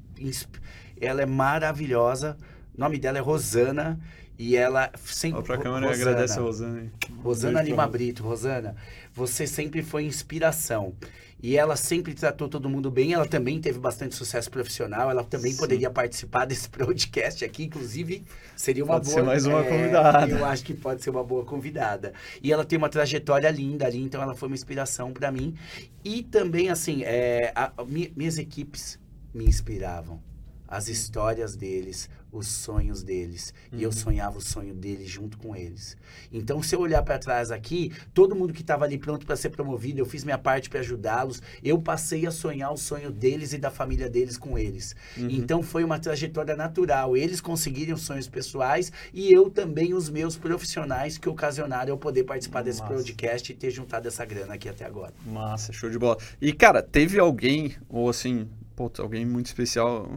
ela é maravilhosa. O nome dela é Rosana. E ela sempre. Olha pra câmera Rosana, agradece a Rosana. Hein? Rosana Lima Brito. Rosana, você sempre foi inspiração. E ela sempre tratou todo mundo bem. Ela também teve bastante sucesso profissional. Ela também Sim. poderia participar desse podcast aqui. Inclusive, seria uma pode boa. Ser mais uma é, convidada. Eu acho que pode ser uma boa convidada. E ela tem uma trajetória linda ali, então ela foi uma inspiração para mim. E também, assim, é, a, a, minhas equipes me inspiravam as histórias deles, os sonhos deles. Uhum. E eu uhum. sonhava o sonho deles junto com eles. Então, se eu olhar para trás aqui, todo mundo que estava ali pronto para ser promovido, eu fiz minha parte para ajudá-los. Eu passei a sonhar o sonho deles e da família deles com eles. Uhum. Então, foi uma trajetória natural. Eles conseguirem os sonhos pessoais e eu também os meus profissionais que ocasionaram eu poder participar desse Massa. podcast e ter juntado essa grana aqui até agora. Massa, show de bola. E, cara, teve alguém, ou assim, pô, alguém muito especial.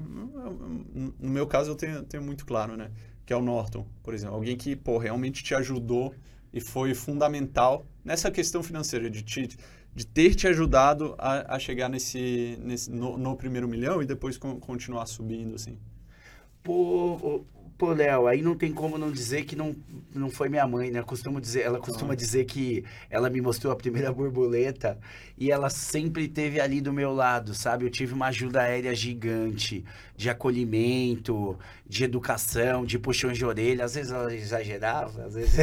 No meu caso, eu tenho, tenho muito claro, né? Que é o Norton, por exemplo. Alguém que, pô, realmente te ajudou e foi fundamental nessa questão financeira, de, te, de ter te ajudado a, a chegar nesse, nesse no, no, primeiro milhão e depois continuar subindo, assim. Por, Pô, Léo, aí não tem como não dizer que não, não foi minha mãe, né? Costumo dizer, ela costuma dizer que ela me mostrou a primeira borboleta e ela sempre teve ali do meu lado, sabe? Eu tive uma ajuda aérea gigante, de acolhimento, de educação, de puxões de orelha. Às vezes ela exagerava, às vezes.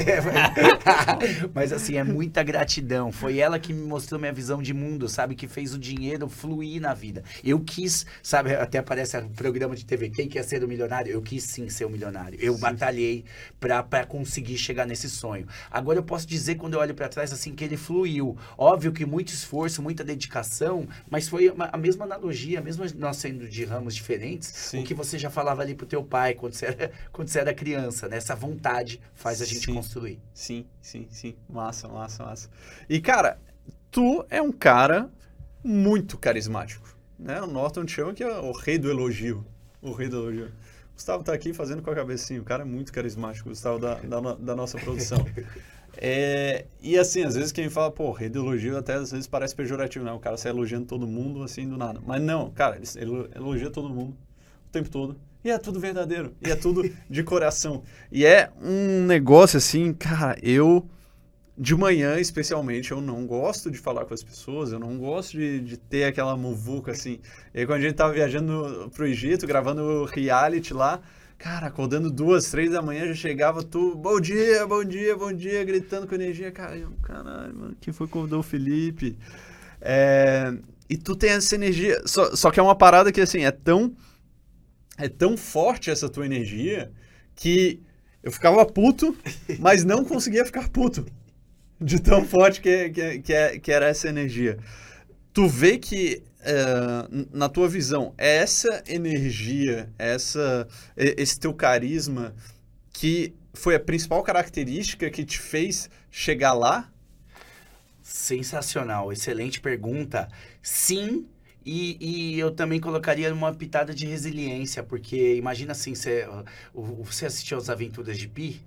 Mas assim, é muita gratidão. Foi ela que me mostrou minha visão de mundo, sabe? Que fez o dinheiro fluir na vida. Eu quis, sabe? Até aparece o programa de TV, quem quer ser o milionário? Eu quis sim ser o milionário. Eu sim. batalhei para conseguir chegar nesse sonho. Agora eu posso dizer, quando eu olho para trás, assim, que ele fluiu. Óbvio que muito esforço, muita dedicação, mas foi a mesma analogia, mesmo nós sendo de ramos diferentes, sim. o que você já falava ali pro teu pai quando você era, quando você era criança, né? Essa vontade faz a gente sim. construir. Sim, sim, sim. Massa, massa, massa. E, cara, tu é um cara muito carismático. Né? O Norton te chama que é o rei do elogio. O rei do elogio. Gustavo tá aqui fazendo com a cabecinha. O cara é muito carismático, Gustavo, da, da, da nossa produção. É, e assim, às vezes quem fala, pô, rei do elogio até às vezes parece pejorativo, né? O cara sai elogiando todo mundo assim do nada. Mas não, cara, ele elogia todo mundo o tempo todo. E é tudo verdadeiro. E é tudo de coração. E é um negócio assim, cara, eu de manhã, especialmente, eu não gosto de falar com as pessoas, eu não gosto de, de ter aquela muvuca assim. E aí, quando a gente tava viajando pro Egito, gravando reality lá, cara, acordando duas, três da manhã, já chegava tu, bom dia, bom dia, bom dia, gritando com energia. Cara, caralho, mano, quem foi que convidou o Felipe? É, e tu tem essa energia, só, só que é uma parada que, assim, é tão, é tão forte essa tua energia que eu ficava puto, mas não conseguia ficar puto de tão forte que, que, que, é, que era essa energia. Tu vê que, uh, na tua visão, é essa energia, essa, esse teu carisma que foi a principal característica que te fez chegar lá? Sensacional, excelente pergunta. Sim, e, e, eu também colocaria uma pitada de resiliência, porque imagina assim, você, você assistiu as Aventuras de Pi?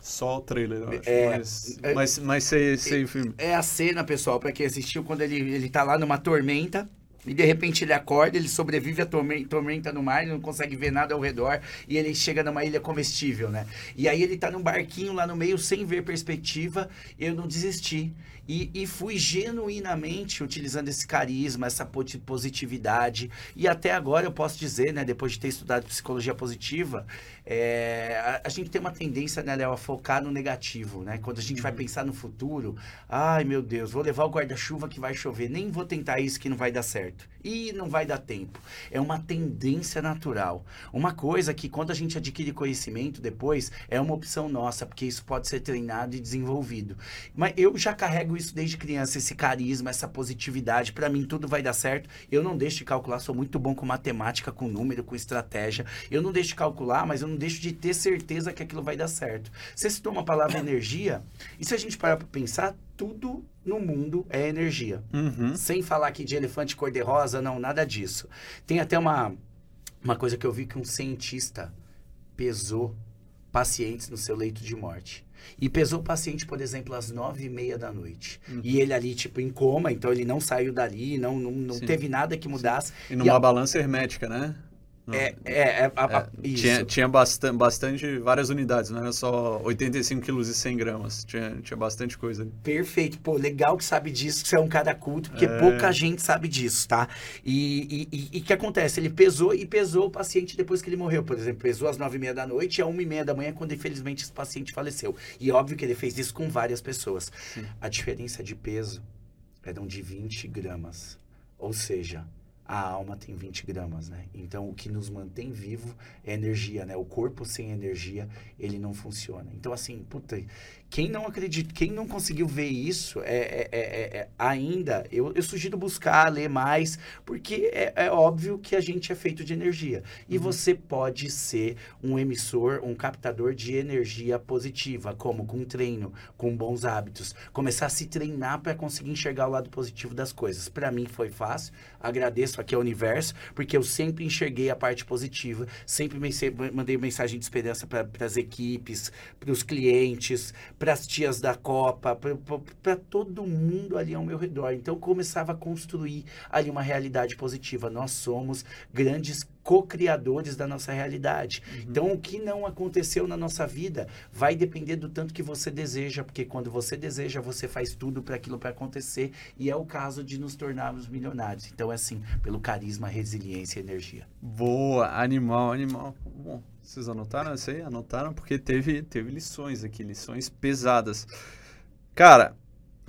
Só o trailer, eu acho. É, mas, é, mas, mas sei, sei é, o filme. É a cena, pessoal, para quem assistiu, quando ele, ele tá lá numa tormenta. E de repente ele acorda, ele sobrevive à tormenta, tormenta no mar, ele não consegue ver nada ao redor e ele chega numa ilha comestível, né? E aí ele tá num barquinho lá no meio sem ver perspectiva. Eu não desisti. E, e fui genuinamente utilizando esse carisma, essa positividade. E até agora eu posso dizer, né, depois de ter estudado psicologia positiva, é, a, a, gente tem uma tendência, né, Léo, a focar no negativo, né? Quando a gente uhum. vai pensar no futuro, ai meu Deus, vou levar o guarda-chuva que vai chover, nem vou tentar isso que não vai dar certo. E não vai dar tempo. É uma tendência natural. Uma coisa que quando a gente adquire conhecimento depois, é uma opção nossa, porque isso pode ser treinado e desenvolvido. Mas eu já carrego isso desde criança, esse carisma, essa positividade. Para mim, tudo vai dar certo. Eu não deixo de calcular, sou muito bom com matemática, com número, com estratégia. Eu não deixo de calcular, mas eu não deixo de ter certeza que aquilo vai dar certo. Você citou uma palavra energia, e se a gente parar para pensar, tudo no mundo é energia. Uhum. Sem falar aqui de elefante cor-de-rosa, não, nada disso. Tem até uma, uma coisa que eu vi que um cientista pesou pacientes no seu leito de morte. E pesou o paciente, por exemplo, às nove e meia da noite. Uhum. E ele ali, tipo, em coma, então ele não saiu dali, não, não, não teve nada que mudasse. Sim. E numa e a... balança hermética, né? É, é, é, a, a, é, tinha, tinha bastante, bastante, várias unidades, não era só 85 quilos e 100 gramas, tinha, tinha bastante coisa. Perfeito, pô, legal que sabe disso, que você é um cara culto, porque é... pouca gente sabe disso, tá? E o que acontece? Ele pesou e pesou o paciente depois que ele morreu, por exemplo, pesou às 9 e meia da noite e às 1 e meia da manhã, quando infelizmente esse paciente faleceu. E óbvio que ele fez isso com várias pessoas. Sim. A diferença de peso eram de 20 gramas, ou seja, a alma tem 20 gramas, né? Então, o que nos mantém vivo é energia, né? O corpo sem energia, ele não funciona. Então, assim, puta, quem não acredita, quem não conseguiu ver isso, é, é, é, é ainda, eu, eu, sugiro buscar, ler mais, porque é, é, óbvio que a gente é feito de energia. E uhum. você pode ser um emissor, um captador de energia positiva, como com treino, com bons hábitos. Começar a se treinar para conseguir enxergar o lado positivo das coisas. Para mim foi fácil, agradeço aqui ao universo, porque eu sempre enxerguei a parte positiva, sempre mandei mensagem de esperança para as equipes, para os clientes, para as tias da Copa, para todo mundo ali ao meu redor. Então eu começava a construir ali uma realidade positiva. Nós somos grandes co-criadores da nossa realidade. Uhum. Então, o que não aconteceu na nossa vida vai depender do tanto que você deseja, porque quando você deseja, você faz tudo para aquilo para acontecer, e é o caso de nos tornarmos milionários. Então, é assim, pelo carisma, resiliência e energia. Boa, animal, animal. Bom, vocês anotaram isso aí? Anotaram porque teve, teve lições aqui, lições pesadas. Cara,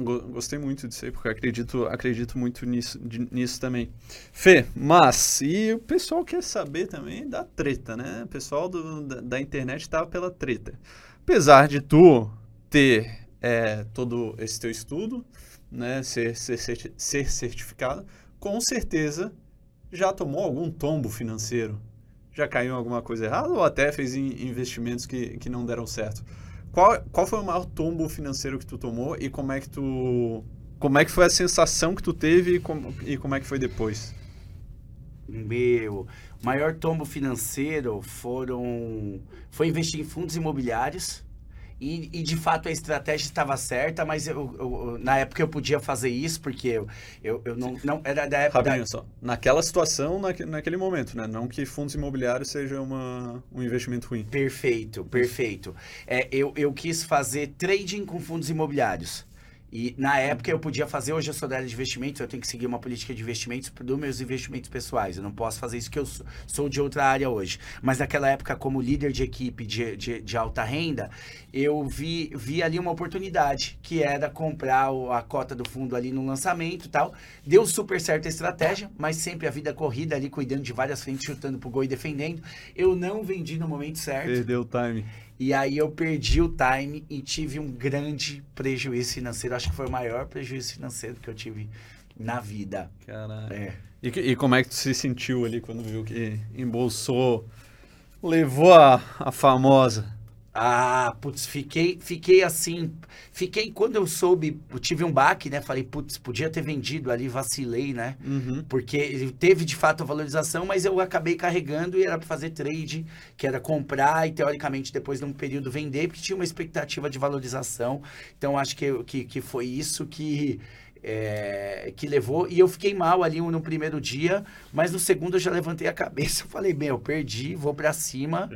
Gostei muito disso aí, porque acredito, acredito muito nisso, nisso também. Fê, mas, e o pessoal quer saber também da treta, né? O pessoal do, da, da internet tá pela treta. Apesar de tu ter é, todo esse teu estudo, né, ser, ser, ser certificado, com certeza já tomou algum tombo financeiro? Já caiu em alguma coisa errada ou até fez investimentos que, que não deram certo? Qual, qual foi o maior tombo financeiro que tu tomou e como é que tu. Como é que foi a sensação que tu teve e como, e como é que foi depois? Meu, maior tombo financeiro foram foi investir em fundos imobiliários e, e, de fato a estratégia estava certa, mas eu, eu, na época eu podia fazer isso, porque eu, eu, eu não, não. Era da época. Rapidinho da... só. Naquela situação, naque, naquele momento, né? Não que fundos imobiliários seja uma, um investimento ruim. Perfeito, perfeito. É, eu, eu quis fazer trading com fundos imobiliários. E na época eu podia fazer, hoje eu sou da área de investimentos, eu tenho que seguir uma política de investimentos dos meus investimentos pessoais. Eu não posso fazer isso que eu sou de outra área hoje. Mas naquela época, como líder de equipe de, de, de alta renda, eu vi, vi ali uma oportunidade, que era comprar a cota do fundo ali no lançamento e tal. Deu super certo a estratégia, mas sempre a vida corrida ali, cuidando de várias frentes, chutando pro gol e defendendo. Eu não vendi no momento certo. Perdeu o time. E aí eu perdi o time e tive um grande prejuízo financeiro. Acho que foi o maior prejuízo financeiro que eu tive na vida. Caralho. É. E, e como é que tu se sentiu ali quando viu que embolsou, levou a, a famosa? Ah, putz, fiquei, fiquei assim, fiquei, quando eu soube, eu tive um baque, né, falei, putz, podia ter vendido ali, vacilei, né, uhum. porque ele teve de fato a valorização, mas eu acabei carregando e era para fazer trade, que era comprar e teoricamente depois de um período vender, porque tinha uma expectativa de valorização, então acho que, que, que foi isso que... É, que levou, e eu fiquei mal ali no primeiro dia, mas no segundo eu já levantei a cabeça, falei, bem, eu perdi, vou para cima,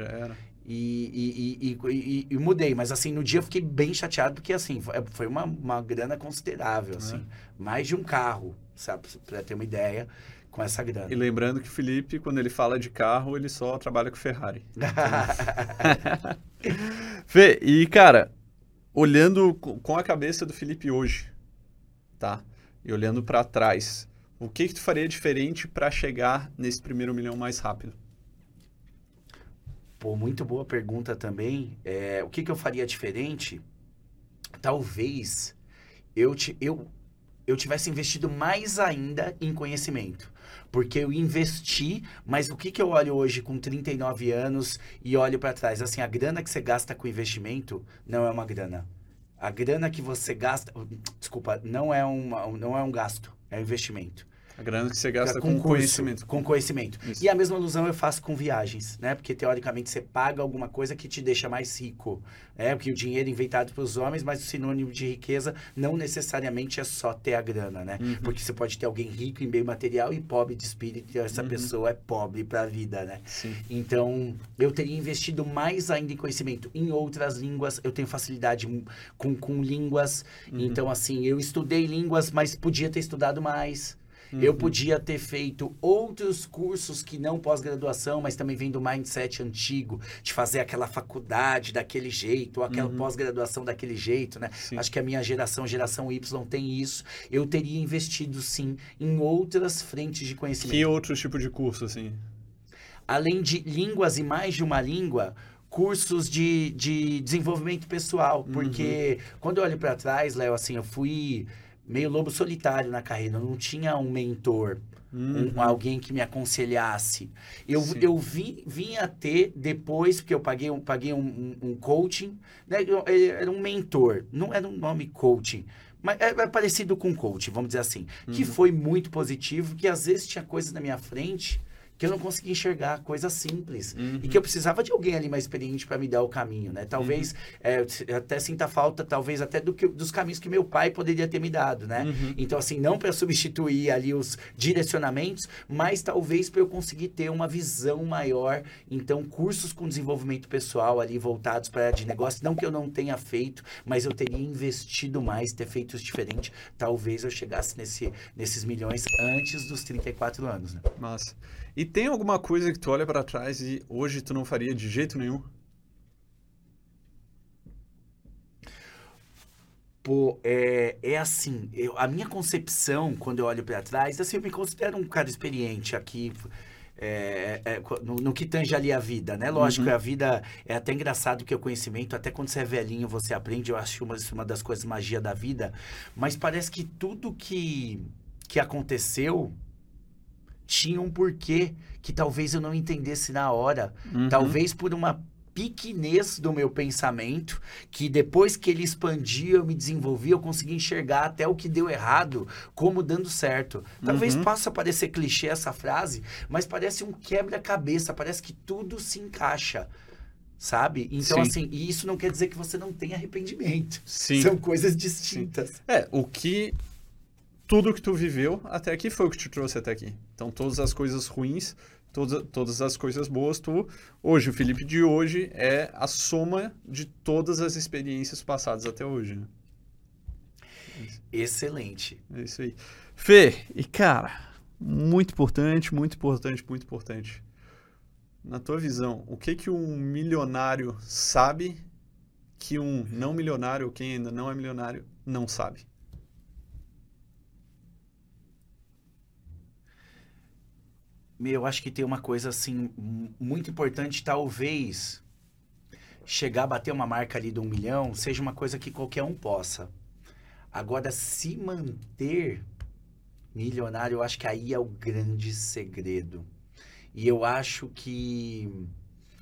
e, e, e, e, mudei, mas assim, no dia eu fiquei bem chateado, porque assim, foi uma, uma grana considerável, assim. É. Mais de um carro, sabe? Pra ter uma ideia, com essa grana. E lembrando que o Felipe, quando ele fala de carro, ele só trabalha com Ferrari. Fê, e cara, olhando com a cabeça do Felipe hoje, tá? E olhando para trás, o que que tu faria diferente para chegar nesse primeiro milhão mais rápido? Pô, muito boa pergunta também. É, o que, que eu faria diferente? Talvez eu, te, eu, eu tivesse investido mais ainda em conhecimento. Porque eu investi, mas o que, que eu olho hoje com 39 anos e olho para trás? Assim, a grana que você gasta com investimento não é uma grana. A grana que você gasta, desculpa, não é, uma, não é um gasto, é um investimento. A grana que você gasta com, com conhecimento. Com conhecimento. Isso. E a mesma alusão eu faço com viagens, né? Porque teoricamente você paga alguma coisa que te deixa mais rico. Né? Porque o dinheiro é inventado para os homens, mas o sinônimo de riqueza não necessariamente é só ter a grana, né? Uhum. Porque você pode ter alguém rico em bem material e pobre de espírito, e essa uhum. pessoa é pobre para a vida, né? Sim. Então, eu teria investido mais ainda em conhecimento. Em outras línguas, eu tenho facilidade com, com línguas. Uhum. Então, assim, eu estudei línguas, mas podia ter estudado mais. Uhum. Eu podia ter feito outros cursos que não pós-graduação, mas também vem do mindset antigo, de fazer aquela faculdade daquele jeito, ou aquela uhum. pós-graduação daquele jeito, né? Sim. Acho que a minha geração, geração Y, tem isso. Eu teria investido, sim, em outras frentes de conhecimento. Que outro tipo de curso, assim? Além de línguas e mais de uma língua, cursos de, de desenvolvimento pessoal. Porque uhum. quando eu olho para trás, Léo, assim, eu fui meio lobo solitário na carreira. Eu não tinha um mentor, uhum. um, alguém que me aconselhasse. Eu, eu vim, vim a ter depois, porque eu paguei, um, paguei um, um, coaching, né? era um mentor, não era um nome coaching. Mas é, é parecido com coaching, vamos dizer assim. Uhum. Que foi muito positivo, que às vezes tinha coisas na minha frente que eu não conseguia enxergar coisas simples Uhum. e que eu precisava de alguém ali mais experiente para me dar o caminho, né? Talvez Uhum. é, eu até sinta falta, talvez até do que, dos caminhos que meu pai poderia ter me dado, né? Uhum. Então, assim, não para substituir ali os direcionamentos, mas talvez para eu conseguir ter uma visão maior. Então, cursos com desenvolvimento pessoal ali voltados para a área de negócio, não que eu não tenha feito, mas eu teria investido mais, ter feito diferente. Talvez eu chegasse nesse, nesses milhões antes dos 34 anos, né? Massa. E tem alguma coisa que tu olha pra trás e hoje tu não faria de jeito nenhum? Pô, é, é assim, eu- a minha concepção, quando eu olho para trás, assim, eu me considero um cara experiente aqui, é, é, co- no, no que tange ali a vida, né? Lógico, Uhum. a vida é até engraçado que o conhecimento, até quando você é velhinho, você aprende, eu acho uma, isso uma das coisas magia da vida, mas parece que tudo que, que aconteceu tinha um porquê que talvez eu não entendesse na hora. Uhum. Talvez por uma pequenez do meu pensamento, que depois que ele expandia, eu me desenvolvi, eu consegui enxergar até o que deu errado, como dando certo. Talvez Uhum. possa parecer clichê essa frase, mas parece um quebra-cabeça, parece que tudo se encaixa. Sabe? Então, Sim. assim, e isso não quer dizer que você não tenha arrependimento. Sim. São coisas distintas. É, o que. Tudo que tu viveu até aqui foi o que te trouxe até aqui. Então, todas as coisas ruins, todas, todas as coisas boas, tu. Hoje, o Felipe de hoje é a soma de todas as experiências passadas até hoje. né? Excelente. É isso aí. Fê, e cara, muito importante, muito importante, muito importante. Na tua visão, o que que um milionário sabe que um não milionário, ou quem ainda não é milionário, não sabe? Meu, eu acho que tem uma coisa assim mu- muito importante, talvez chegar a bater uma marca ali de um milhão seja uma coisa que qualquer um possa. Agora, se manter milionário, eu acho que aí é o grande segredo. E eu acho que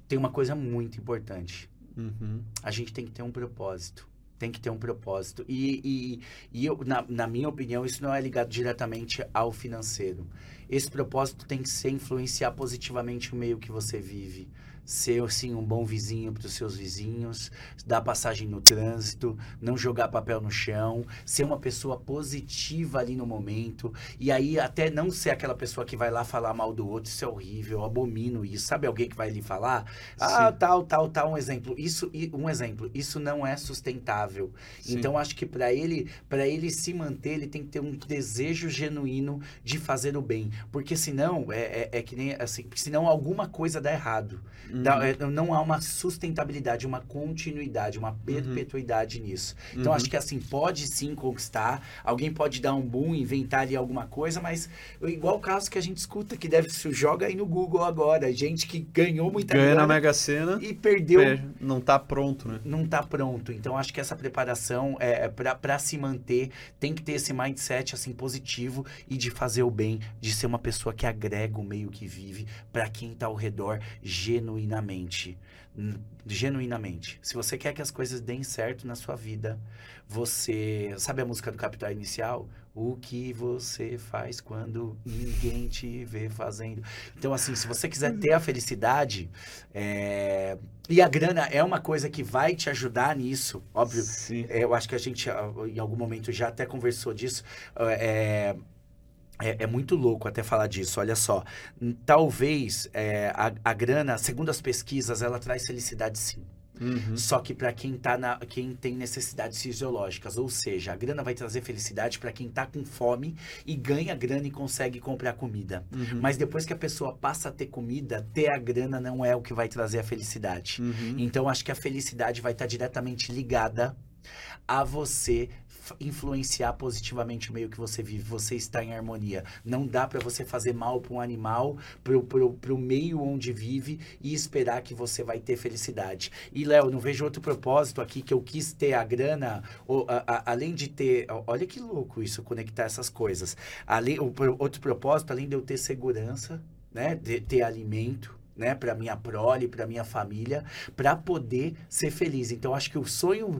tem uma coisa muito importante. Uhum. A gente tem que ter um propósito. Tem que ter um propósito. E, e, e eu, na, na minha opinião, isso não é ligado diretamente ao financeiro. Esse propósito tem que ser influenciar positivamente o meio que você vive. Ser, assim, um bom vizinho para os seus vizinhos, dar passagem no trânsito, não jogar papel no chão, ser uma pessoa positiva ali no momento. E aí, até não ser aquela pessoa que vai lá falar mal do outro, isso é horrível, eu abomino isso. Sabe alguém que vai lhe falar? Ah, Sim. tal, tal, tal, um exemplo. Isso, um exemplo. Isso não é sustentável. Sim. Então acho que para ele, para ele se manter, ele tem que ter um desejo genuíno de fazer o bem, porque senão é, é, é que nem assim, senão alguma coisa dá errado. Dá- Uhum. é, não há uma sustentabilidade, uma continuidade, uma perpetuidade nisso. Então Uhum. acho que assim pode sim conquistar. Alguém pode dar um boom, inventar ali alguma coisa, mas igual o caso que a gente escuta que deve se joga aí no Google agora, gente que ganhou muita Ganha na Mega Sena, e perdeu per- não tá pronto, né? não tá pronto. Então acho que essa preparação é para se manter tem que ter esse mindset assim positivo e de fazer o bem, de ser uma pessoa que agrega o meio que vive para quem tá ao redor genuinamente. N- Genuinamente. Se você quer que as coisas deem certo na sua vida, você. Sabe a música do Capital Inicial? O que você faz quando ninguém te vê fazendo. Então, assim, se você quiser ter a felicidade, é, e a grana é uma coisa que vai te ajudar nisso, óbvio. Sim. É, Eu acho que a gente, ah, em algum momento, já até conversou disso. ah, É, é, é muito louco até falar disso, olha só. Talvez é, a, a grana, segundo as pesquisas, ela traz felicidade sim. Uhum. Só que para quem tá na, quem tem necessidades fisiológicas, ou seja, a grana vai trazer felicidade para quem tá com fome e ganha grana e consegue comprar comida. Uhum. Mas depois que a pessoa passa a ter comida, ter a grana não é o que vai trazer a felicidade. Uhum. Então acho que a felicidade vai estar diretamente ligada a você influenciar positivamente o meio que você vive, você está em harmonia. Não dá para você fazer mal para um animal, pro, pro meio onde vive e esperar que você vai ter felicidade. E Léo, não vejo outro propósito aqui que eu quis ter a grana, ou, a- a- além de ter, olha que louco isso conectar essas coisas. Além, o outro propósito, além de eu ter segurança, né, de ter alimento, né, para minha prole, para minha família, para poder ser feliz. Então acho que o sonho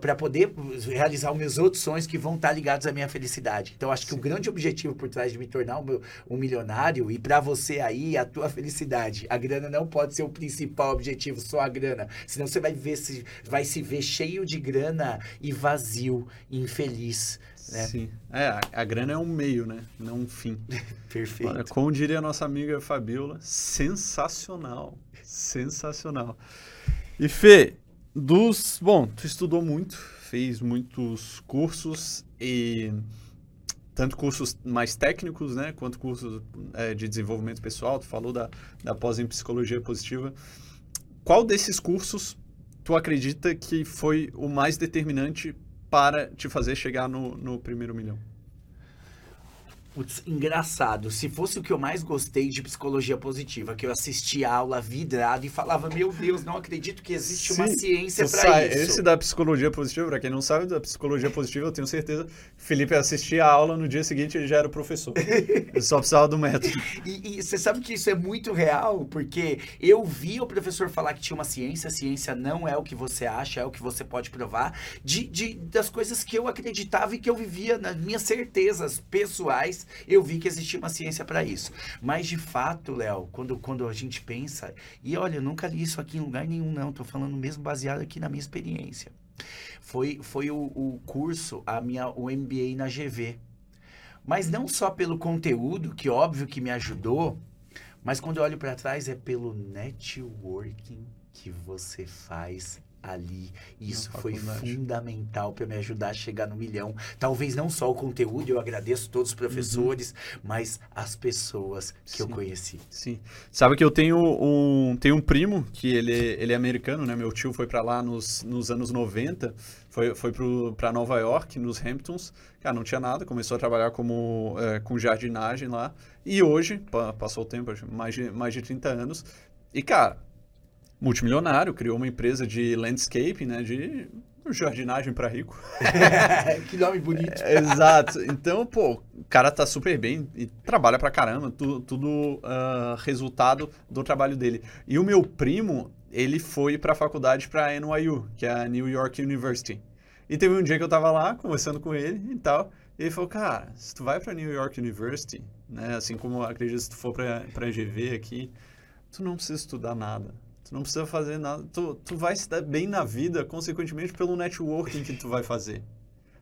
para poder realizar os meus outros sonhos que vão estar tá ligados à minha felicidade. Então acho que Sim. o grande objetivo por trás de me tornar um, um milionário e para você aí a tua felicidade. A grana não pode ser o principal objetivo, só a grana. Senão você vai ver se vai se ver cheio de grana e vazio, infeliz. Né? Sim. É, a, a, grana é um meio, né? Não um fim. Perfeito. Olha, como diria a nossa amiga Fabiola, sensacional. Sensacional. E Fê, dos. Bom, tu estudou muito, fez muitos cursos e tanto cursos mais técnicos, né, quanto cursos é, de desenvolvimento pessoal. Tu falou da, da pós em psicologia positiva. Qual desses cursos tu acredita que foi o mais determinante para te fazer chegar no, no primeiro milhão? Putz, engraçado. Se fosse o que eu mais gostei de psicologia positiva, que eu assisti a aula vidrado e falava, meu Deus, não acredito que existe Sim, uma ciência para isso. Esse da psicologia positiva, para quem não sabe da psicologia positiva, eu tenho certeza que Felipe assistia a aula no dia seguinte ele já era professor. ele só precisava do método. E, e você sabe que isso é muito real, porque eu vi o professor falar que tinha uma ciência, a ciência não é o que você acha, é o que você pode provar, de, de das coisas que eu acreditava e que eu vivia nas minhas certezas pessoais eu vi que existia uma ciência para isso. Mas de fato, Léo, quando, quando a gente pensa, e olha, eu nunca li isso aqui em lugar nenhum, não, estou falando mesmo baseado aqui na minha experiência. Foi, foi o, o curso, a minha, o MBA na GV. Mas não só pelo conteúdo, que óbvio que me ajudou, mas quando eu olho para trás é pelo networking que você faz ali. Isso foi fundamental para me ajudar a chegar no milhão. Talvez não só o conteúdo, eu agradeço todos os professores, uhum. mas as pessoas que Sim. eu conheci. Sim. Sabe que eu tenho um, tenho um primo que ele, ele é americano, né? Meu tio foi para lá nos, nos anos 90, foi, foi para Nova York, nos Hamptons. Cara, não tinha nada, começou a trabalhar como, é, com jardinagem lá. E hoje, passou o tempo, mais de, mais de 30 anos. E, cara, multimilionário, criou uma empresa de landscape, né, de jardinagem para rico. que nome bonito. É, exato. Então, pô, o cara tá super bem e trabalha pra caramba, tudo, tudo uh, resultado do trabalho dele. E o meu primo, ele foi pra faculdade pra NYU, que é a New York University. E teve um dia que eu tava lá, conversando com ele e tal, e ele falou, cara, se tu vai pra New York University, né, assim como acredito se tu for pra, pra GV aqui, tu não precisa estudar nada Tu não precisa fazer nada. Tu, tu vai se dar bem na vida, consequentemente, pelo networking que tu vai fazer.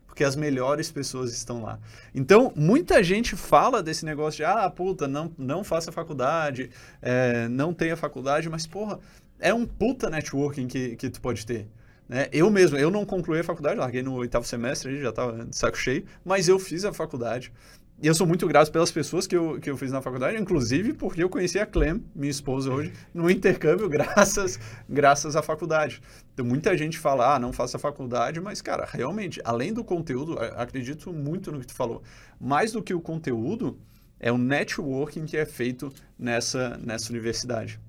Porque as melhores pessoas estão lá. Então, muita gente fala desse negócio de, ah, puta, não, não faça faculdade, é, não tenha faculdade, mas, porra, é um puta networking que, que tu pode ter. Né? Eu mesmo, eu não concluí a faculdade, larguei no oitavo semestre, já estava de saco cheio, mas eu fiz a faculdade. Eu sou muito grato pelas pessoas que eu, que eu fiz na faculdade, inclusive porque eu conheci a Clem, minha esposa hoje, no intercâmbio, graças, graças à faculdade. Então, muita gente fala, ah, não faça faculdade, mas, cara, realmente, além do conteúdo, acredito muito no que tu falou. Mais do que o conteúdo, é o networking que é feito nessa, nessa universidade.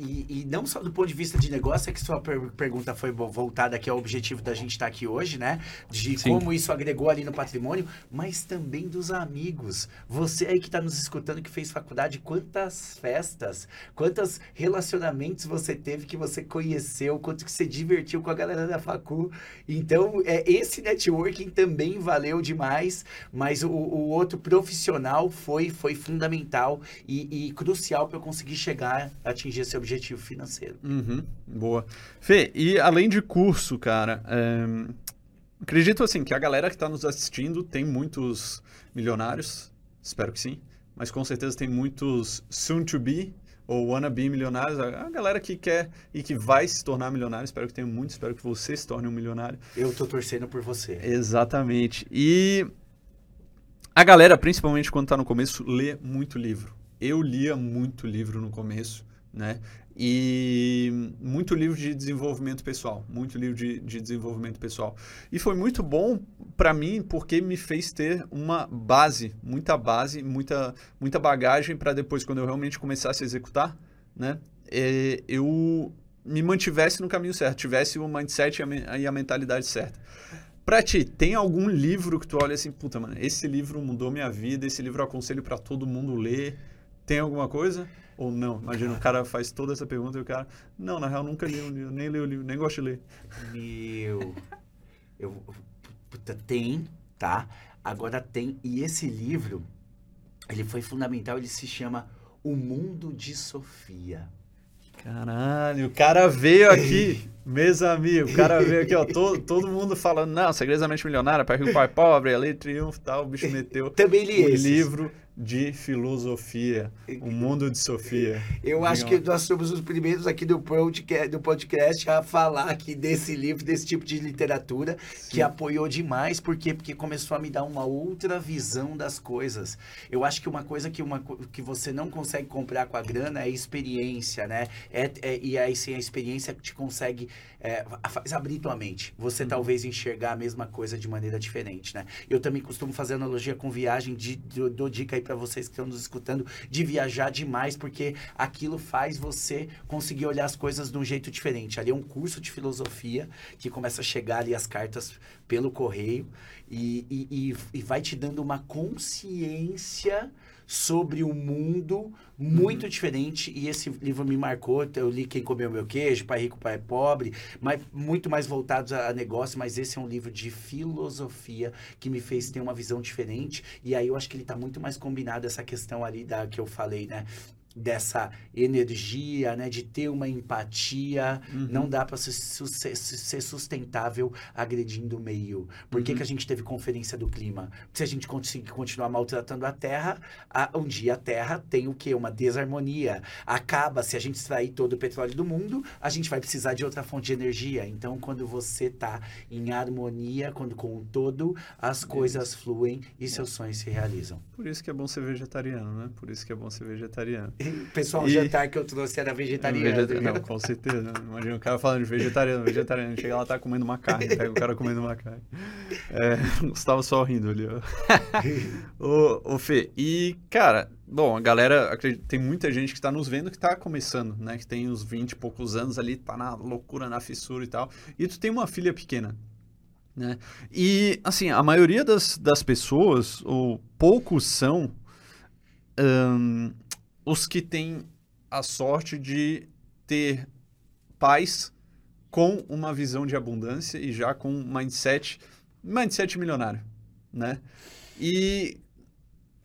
E, e, não só do ponto de vista de negócio, é que sua per pergunta foi voltada aqui ao objetivo da gente estar tá aqui hoje, né? De Sim. como isso agregou ali no patrimônio, mas também dos amigos. Você aí que está nos escutando, que fez faculdade, quantas festas, quantos relacionamentos você teve que você conheceu, quanto que você divertiu com a galera da facu. Então, é, esse networking também valeu demais, mas o, o outro profissional foi, foi fundamental e, e crucial para eu conseguir chegar atingir esse objetivo objetivo financeiro. Uhum, boa. Fê, e além de curso, cara, é... acredito assim que a galera que está nos assistindo tem muitos milionários, espero que sim, mas com certeza tem muitos soon to be ou wannabe milionários, a galera que quer e que vai se tornar milionário, espero que tenha muito, espero que você se torne um milionário. Eu tô torcendo por você. Exatamente. E a galera, principalmente quando está no começo, lê muito livro. Eu lia muito livro no começo né? E muito livro de desenvolvimento pessoal, muito livro de, de desenvolvimento pessoal. E foi muito bom para mim porque me fez ter uma base, muita base, muita, muita bagagem para depois, quando eu realmente começasse a executar, né? É, eu me mantivesse no caminho certo, tivesse o mindset e a, mentalidade certa. Pra ti, tem algum livro que tu olha assim, puta, mano, esse livro mudou minha vida, esse livro eu aconselho para todo mundo ler? Tem alguma coisa? Ou não? Imagina, o cara faz toda essa pergunta e o cara, não, na real, nunca li um livro, nem li o livro, nem gosto de ler. Meu. Eu, puta, tem, tá? Agora tem. E esse livro, ele foi fundamental, ele se chama O Mundo de Sofia. Caralho, o cara veio aqui, meus amigos, o cara veio aqui, ó, todo, todo mundo falando, não, Segredos da Mente Milionária, Pai Rico, Pai Pobre, a Lei Triunfo e tal, o bicho meteu Também li esses. livro de filosofia, O Mundo de Sofia. Eu acho que nós somos os primeiros aqui do podcast, do podcast a falar aqui desse livro, desse tipo de literatura, que apoiou demais. Por quê? Porque começou a me dar uma outra visão das coisas. Eu acho que uma coisa que, uma, que você não consegue comprar com a grana é experiência, né? É, é- e aí sim, a experiência que te consegue é, faz abrir tua mente. Você talvez enxergar a mesma coisa de maneira diferente, né? Eu também costumo fazer analogia com viagem, de, dou, dou dica aí para vocês que estão nos escutando, de viajar demais, porque aquilo faz você conseguir olhar as coisas de um jeito diferente. Ali é um curso de filosofia que começa a chegar ali as cartas pelo correio e, e, e- e vai te dando uma consciência sobre o mundo muito diferente e esse livro me marcou, eu li Quem Comeu Meu Queijo, Pai Rico, Pai Pobre, mas muito mais voltados a, a negócio, mas esse é um livro de filosofia que me fez ter uma visão diferente e aí eu acho que ele está muito mais combinado essa questão ali da que eu falei, né? Dessa energia, né? De ter uma empatia. Não dá para ser, ser sustentável agredindo o meio. Por que, que a gente teve conferência do clima? Se a gente conseguir continuar maltratando a Terra, a- um dia a Terra tem o quê? Uma desarmonia. Acaba, se a gente extrair todo o petróleo do mundo, a gente vai precisar de outra fonte de energia. Então, quando você tá em harmonia quando, com o todo, as coisas fluem e seus sonhos se realizam. Por isso que é bom ser vegetariano, né? Por isso que é bom ser vegetariano. Pessoal, o E- jantar que eu trouxe era vegetariano. Vegeta- Não, com certeza. Imagina o cara falando de vegetariano, vegetariano. Chega lá, tá comendo uma carne. Pega o cara comendo uma carne. É, Gustavo só rindo ali, ó. ô, ô, Fê, e, cara, bom, a galera, acredito, tem muita gente que tá nos vendo que tá começando, né? Que tem uns 20 e poucos anos ali, tá na loucura, na fissura e tal. E tu tem uma filha pequena. Né? E, assim, a maioria das, das pessoas, ou poucos são, ahn, os que têm a sorte de ter pais com uma visão de abundância e já com um mindset, mindset milionário, né? E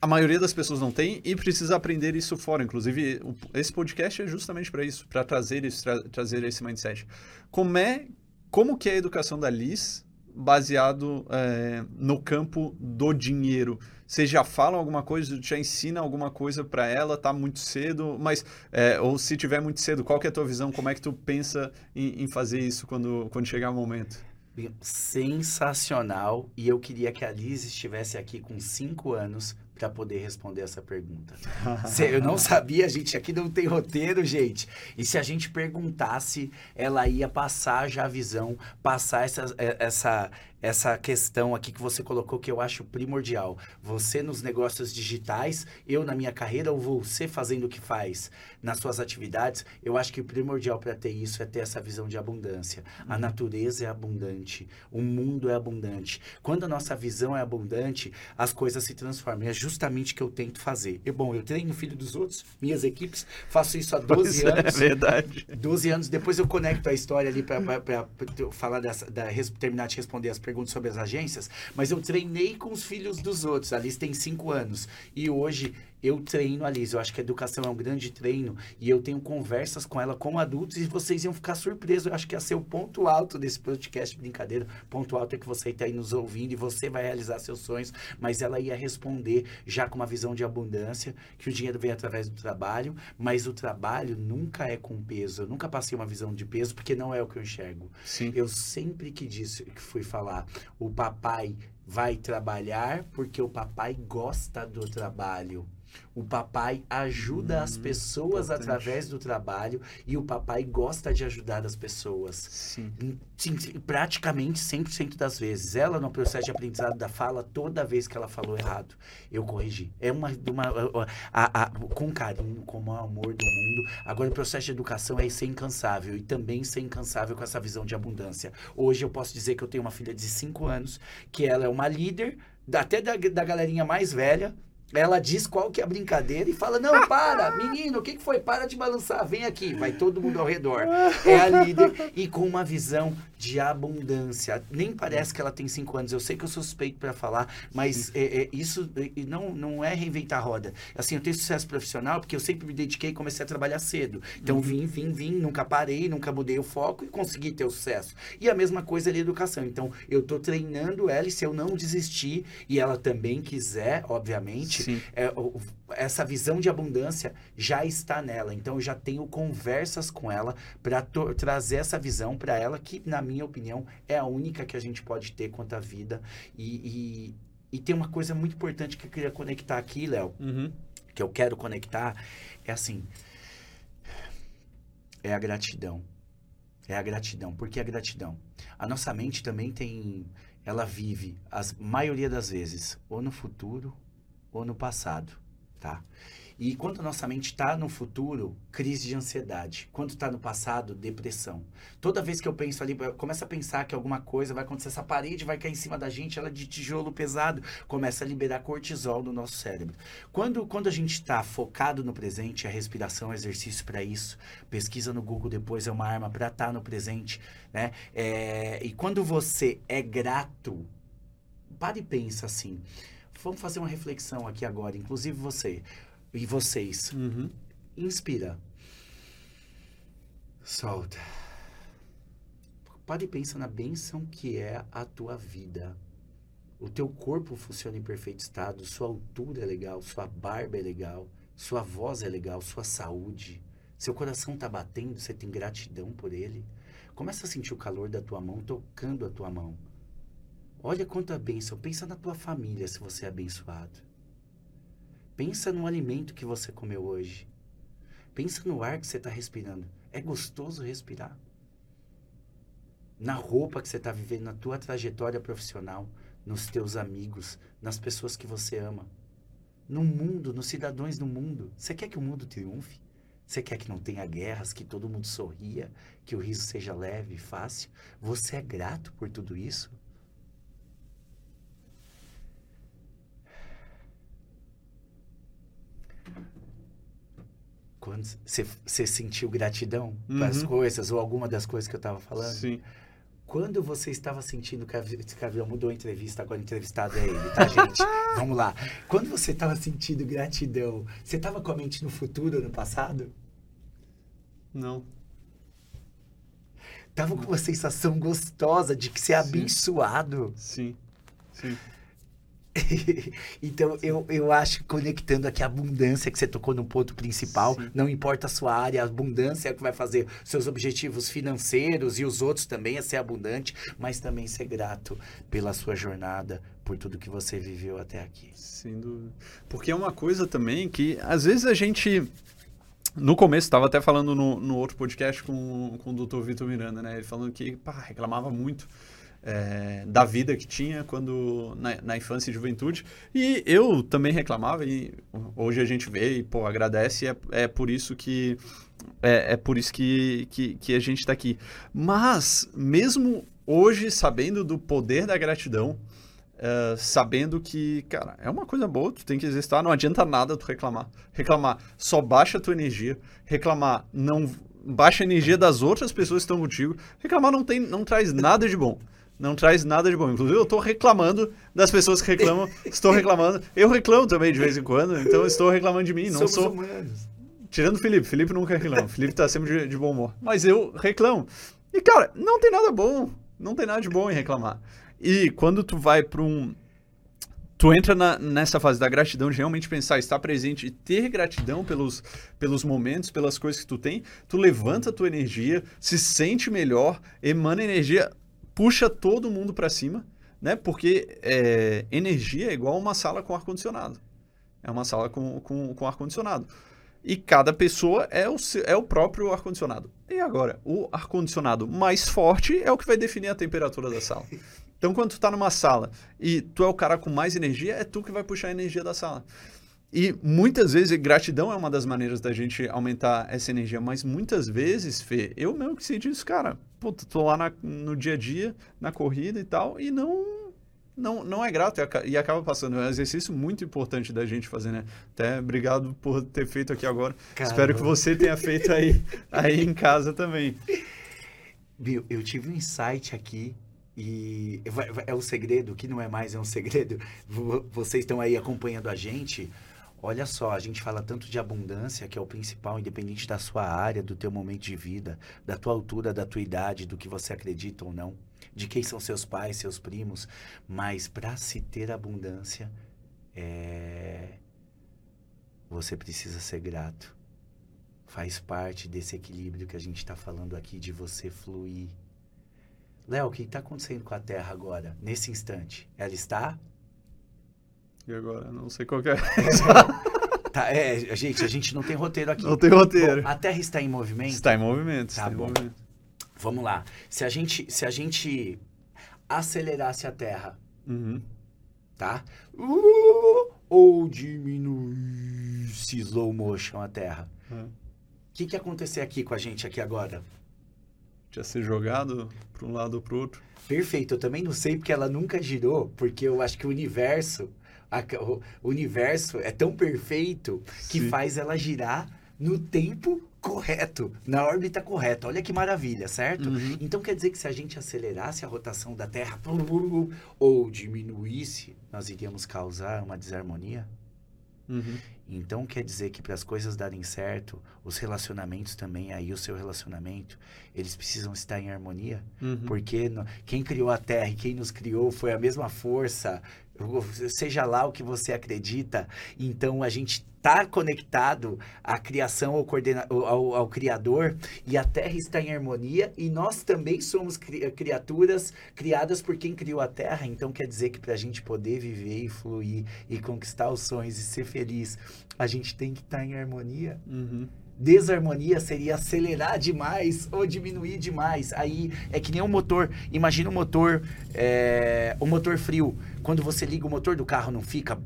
a maioria das pessoas não tem e precisa aprender isso fora. Inclusive, esse podcast é justamente para isso, para trazer isso, tra- trazer esse mindset. Como é, como que é a educação da Liz baseado é, no campo do dinheiro? Vocês já falam alguma coisa, já ensina alguma coisa para ela? Tá muito cedo, mas é, ou se tiver muito cedo, qual que é a tua visão? Como é que tu pensa em, em fazer isso quando, quando chegar o momento? Sensacional. E eu queria que a Liz estivesse aqui com cinco anos para poder responder essa pergunta. Se- Eu não sabia, gente aqui não tem roteiro, gente. E se a gente perguntasse, ela ia passar já a visão, passar essa, é- essa, essa questão aqui que você colocou que eu acho primordial. Você nos negócios digitais, eu na minha carreira, ou você fazendo o que faz nas suas atividades, eu acho que o primordial para ter isso é ter essa visão de abundância. A natureza é abundante, o mundo é abundante. Quando a nossa visão é abundante, as coisas se transformam. E é justamente o que eu tento fazer. E, bom, eu treino o filho dos outros, minhas equipes, faço isso há 12 Pois é, anos. verdade. 12 anos, depois eu conecto a história ali para falar dessa, da, terminar de responder as perguntas sobre as agências, mas eu treinei com os filhos dos outros, a tem 5 anos, e hoje eu treino a Liz, eu acho que a educação é um grande treino, e eu tenho conversas com ela como adultos, e vocês iam ficar surpresos, eu acho que ia ser o ponto alto desse podcast, brincadeira, ponto alto é que você está aí nos ouvindo, e você vai realizar seus sonhos, mas ela ia responder já com uma visão de abundância, que o dinheiro vem através do trabalho, mas o trabalho nunca é com peso. Eu nunca passei uma visão de peso, porque não é o que eu enxergo. Sim. Eu sempre que disse, que fui falar, o papai vai trabalhar porque o papai gosta do trabalho. O papai ajuda as Hum, pessoas importante. através do trabalho e o papai gosta de ajudar as pessoas. Sim. Sim, sim, praticamente 100% das vezes. Ela, no processo de aprendizado da fala, toda vez que ela falou errado, eu corrigi. É uma. uma a- a- com carinho, com o maior amor do mundo. Agora, o processo de educação é ser incansável e também ser incansável com essa visão de abundância. Hoje, eu posso dizer que eu tenho uma filha de 5 anos, que ela é uma líder, até da, da galerinha mais velha. Ela diz qual que é a brincadeira e fala: Não, para, menino, o que, que foi? Para de balançar, vem aqui. Vai todo mundo ao redor. É a líder e com uma visão de abundância. Nem parece que ela tem cinco anos. Eu sei que eu sou suspeito para falar, mas é, é, isso é, não, não é reinventar a roda. Assim, eu tenho sucesso profissional porque eu sempre me dediquei e comecei a trabalhar cedo. Então, vim, vim, vim, nunca parei, nunca mudei o foco e consegui ter o sucesso. E a mesma coisa ali educação. Então, eu tô treinando ela e se eu não desistir e ela também quiser, obviamente, é, essa visão de abundância já está nela. Então, eu já tenho conversas com ela para trazer essa visão para ela, que, na minha opinião, é a única que a gente pode ter quanto à vida. E, e, e tem uma coisa muito importante que eu queria conectar aqui, Léo, Uhum. que eu quero conectar, é assim: é a gratidão. É a gratidão. Por que a gratidão? A nossa mente também tem. Ela vive, a maioria das vezes, ou no futuro ou no passado, tá? E quando nossa mente está no futuro, crise de ansiedade. Quando está no passado, depressão. Toda vez que eu penso ali, eu começo a pensar que alguma coisa vai acontecer, essa parede vai cair em cima da gente, ela é de tijolo pesado, começa a liberar cortisol no nosso cérebro. Quando, quando a gente está focado no presente, a respiração é exercício para isso. Pesquisa no Google depois é uma arma para estar no presente, né? É, e quando você é grato, para e pensa assim. Vamos fazer uma reflexão aqui agora, inclusive você e vocês. Uhum. Inspira. Solta. Para e pensa na bênção que é a tua vida. O teu corpo funciona em perfeito estado, sua altura é legal, sua barba é legal, sua voz é legal, sua saúde. Seu coração tá batendo, você tem gratidão por ele. Começa a sentir o calor da tua mão tocando a tua mão. Olha quanta bênção. Pensa na tua família se você é abençoado. Pensa no alimento que você comeu hoje. Pensa no ar que você está respirando. É gostoso respirar. Na roupa que você está vivendo, na tua trajetória profissional, nos teus amigos, nas pessoas que você ama. No mundo, nos cidadãos do mundo. Você quer que o mundo triunfe? Você quer que não tenha guerras, que todo mundo sorria, que o riso seja leve e fácil? Você é grato por tudo isso? Quando você sentiu gratidão para as Uhum. coisas ou alguma das coisas que eu estava falando? Sim. Quando você estava sentindo que a Gabriel mudou a entrevista, agora o entrevistado é ele, tá, gente? Vamos lá. Quando você estava sentindo gratidão, você estava com a mente no futuro ou no passado? Não. Tava com uma sensação gostosa de que você é abençoado. Sim. Sim. então, eu, eu acho que conectando aqui a abundância que você tocou no ponto principal, Sim. não importa a sua área, a abundância é o que vai fazer seus objetivos financeiros e os outros também é ser abundante, mas também ser grato pela sua jornada, por tudo que você viveu até aqui. Sem dúvida. Porque é uma coisa também que, às vezes, a gente. No começo, estava até falando no, no outro podcast com, com o Dr. Vitor Miranda, né? Ele falando que pá, reclamava muito é, da vida que tinha quando na, na infância e juventude. E eu também reclamava, e hoje a gente vê e pô, agradece, e é, é por isso que. É, é por isso que, que, que a gente está aqui. Mas, mesmo hoje, sabendo do poder da gratidão, Uh, sabendo que, cara, é uma coisa boa, tu tem que exercitar, não adianta nada tu reclamar. Reclamar só baixa a tua energia, reclamar não baixa a energia das outras pessoas que estão contigo. Reclamar não tem não traz nada de bom. Não traz nada de bom. Inclusive, eu tô reclamando das pessoas que reclamam. estou reclamando. Eu reclamo também de vez em quando, então estou reclamando de mim. Não Somos sou. humanos. Tirando o Felipe. Felipe nunca reclama. Felipe tá sempre de, de bom humor. Mas eu reclamo. E, cara, não tem nada bom. Não tem nada de bom em reclamar. E quando tu vai pra um. Tu entra na- nessa fase da gratidão, de realmente pensar, estar presente e ter gratidão pelos, pelos momentos, pelas coisas que tu tem, tu levanta a tua energia, se sente melhor, emana energia, puxa todo mundo pra cima, né? Porque é, energia é igual uma sala com ar-condicionado. É uma sala com, com, com ar-condicionado. E cada pessoa é o, é o próprio ar-condicionado. E agora, o ar-condicionado mais forte é o que vai definir a temperatura da sala. Então, quando tu tá numa sala e tu é o cara com mais energia, é tu que vai puxar a energia da sala. E muitas vezes, gratidão é uma das maneiras da gente aumentar essa energia, mas muitas vezes, Fê, eu mesmo que sei disso, cara, puta, tô lá na- no dia a dia, na corrida e tal, e não não, não é grato e acaba passando. É um exercício muito importante da gente fazer, né? Até obrigado por ter feito aqui agora. Caramba. Espero que você tenha feito aí, aí em casa também. Bill, eu tive um insight aqui e é um segredo, que não é mais, é um segredo. Vocês estão aí acompanhando a gente. Olha só, a gente fala tanto de abundância, que é o principal, independente da sua área, do teu momento de vida, da tua altura, da tua idade, do que você acredita ou não de quem são seus pais, seus primos, mas para se ter abundância, é... você precisa ser grato. Faz parte desse equilíbrio que a gente está falando aqui de você fluir. Léo, o que está acontecendo com a Terra agora, nesse instante? Ela está? E agora? Não sei qual é. tá, é, gente, a gente não tem roteiro aqui. Não tem roteiro. Bom, a Terra está em movimento? Está em movimento. Tá bom. Movimento. Vamos lá. Se a gente, se a gente acelerasse a Terra, uhum. tá? Uh, ou diminuísse slow motion a Terra. O uhum. que, que ia acontecer aqui com a gente aqui agora? Ia ser jogado para um lado ou para outro. Perfeito. Eu também não sei porque ela nunca girou, porque eu acho que o universo, a, o universo é tão perfeito que Sim. faz ela girar no tempo correto, na órbita correta. Olha que maravilha, certo? Uhum. Então quer dizer que se a gente acelerasse a rotação da Terra ou diminuísse, nós iríamos causar uma desarmonia? Uhum. Então quer dizer que para as coisas darem certo, os relacionamentos também, aí o seu relacionamento, eles precisam estar em harmonia, uhum. porque no, quem criou a Terra e quem nos criou foi a mesma força, seja lá o que você acredita. Então a gente está conectado à criação, ao, coordena ao, ao, Criador, e a Terra está em harmonia, e nós também somos cri criaturas criadas por quem criou a Terra. Então quer dizer que para a gente poder viver e fluir e conquistar os sonhos e ser feliz, a gente tem que estar tá em harmonia. Uhum desarmonia seria acelerar demais ou diminuir demais. Aí é que nem um motor. Imagina um motor, é, um motor frio. Quando você liga o motor do carro não fica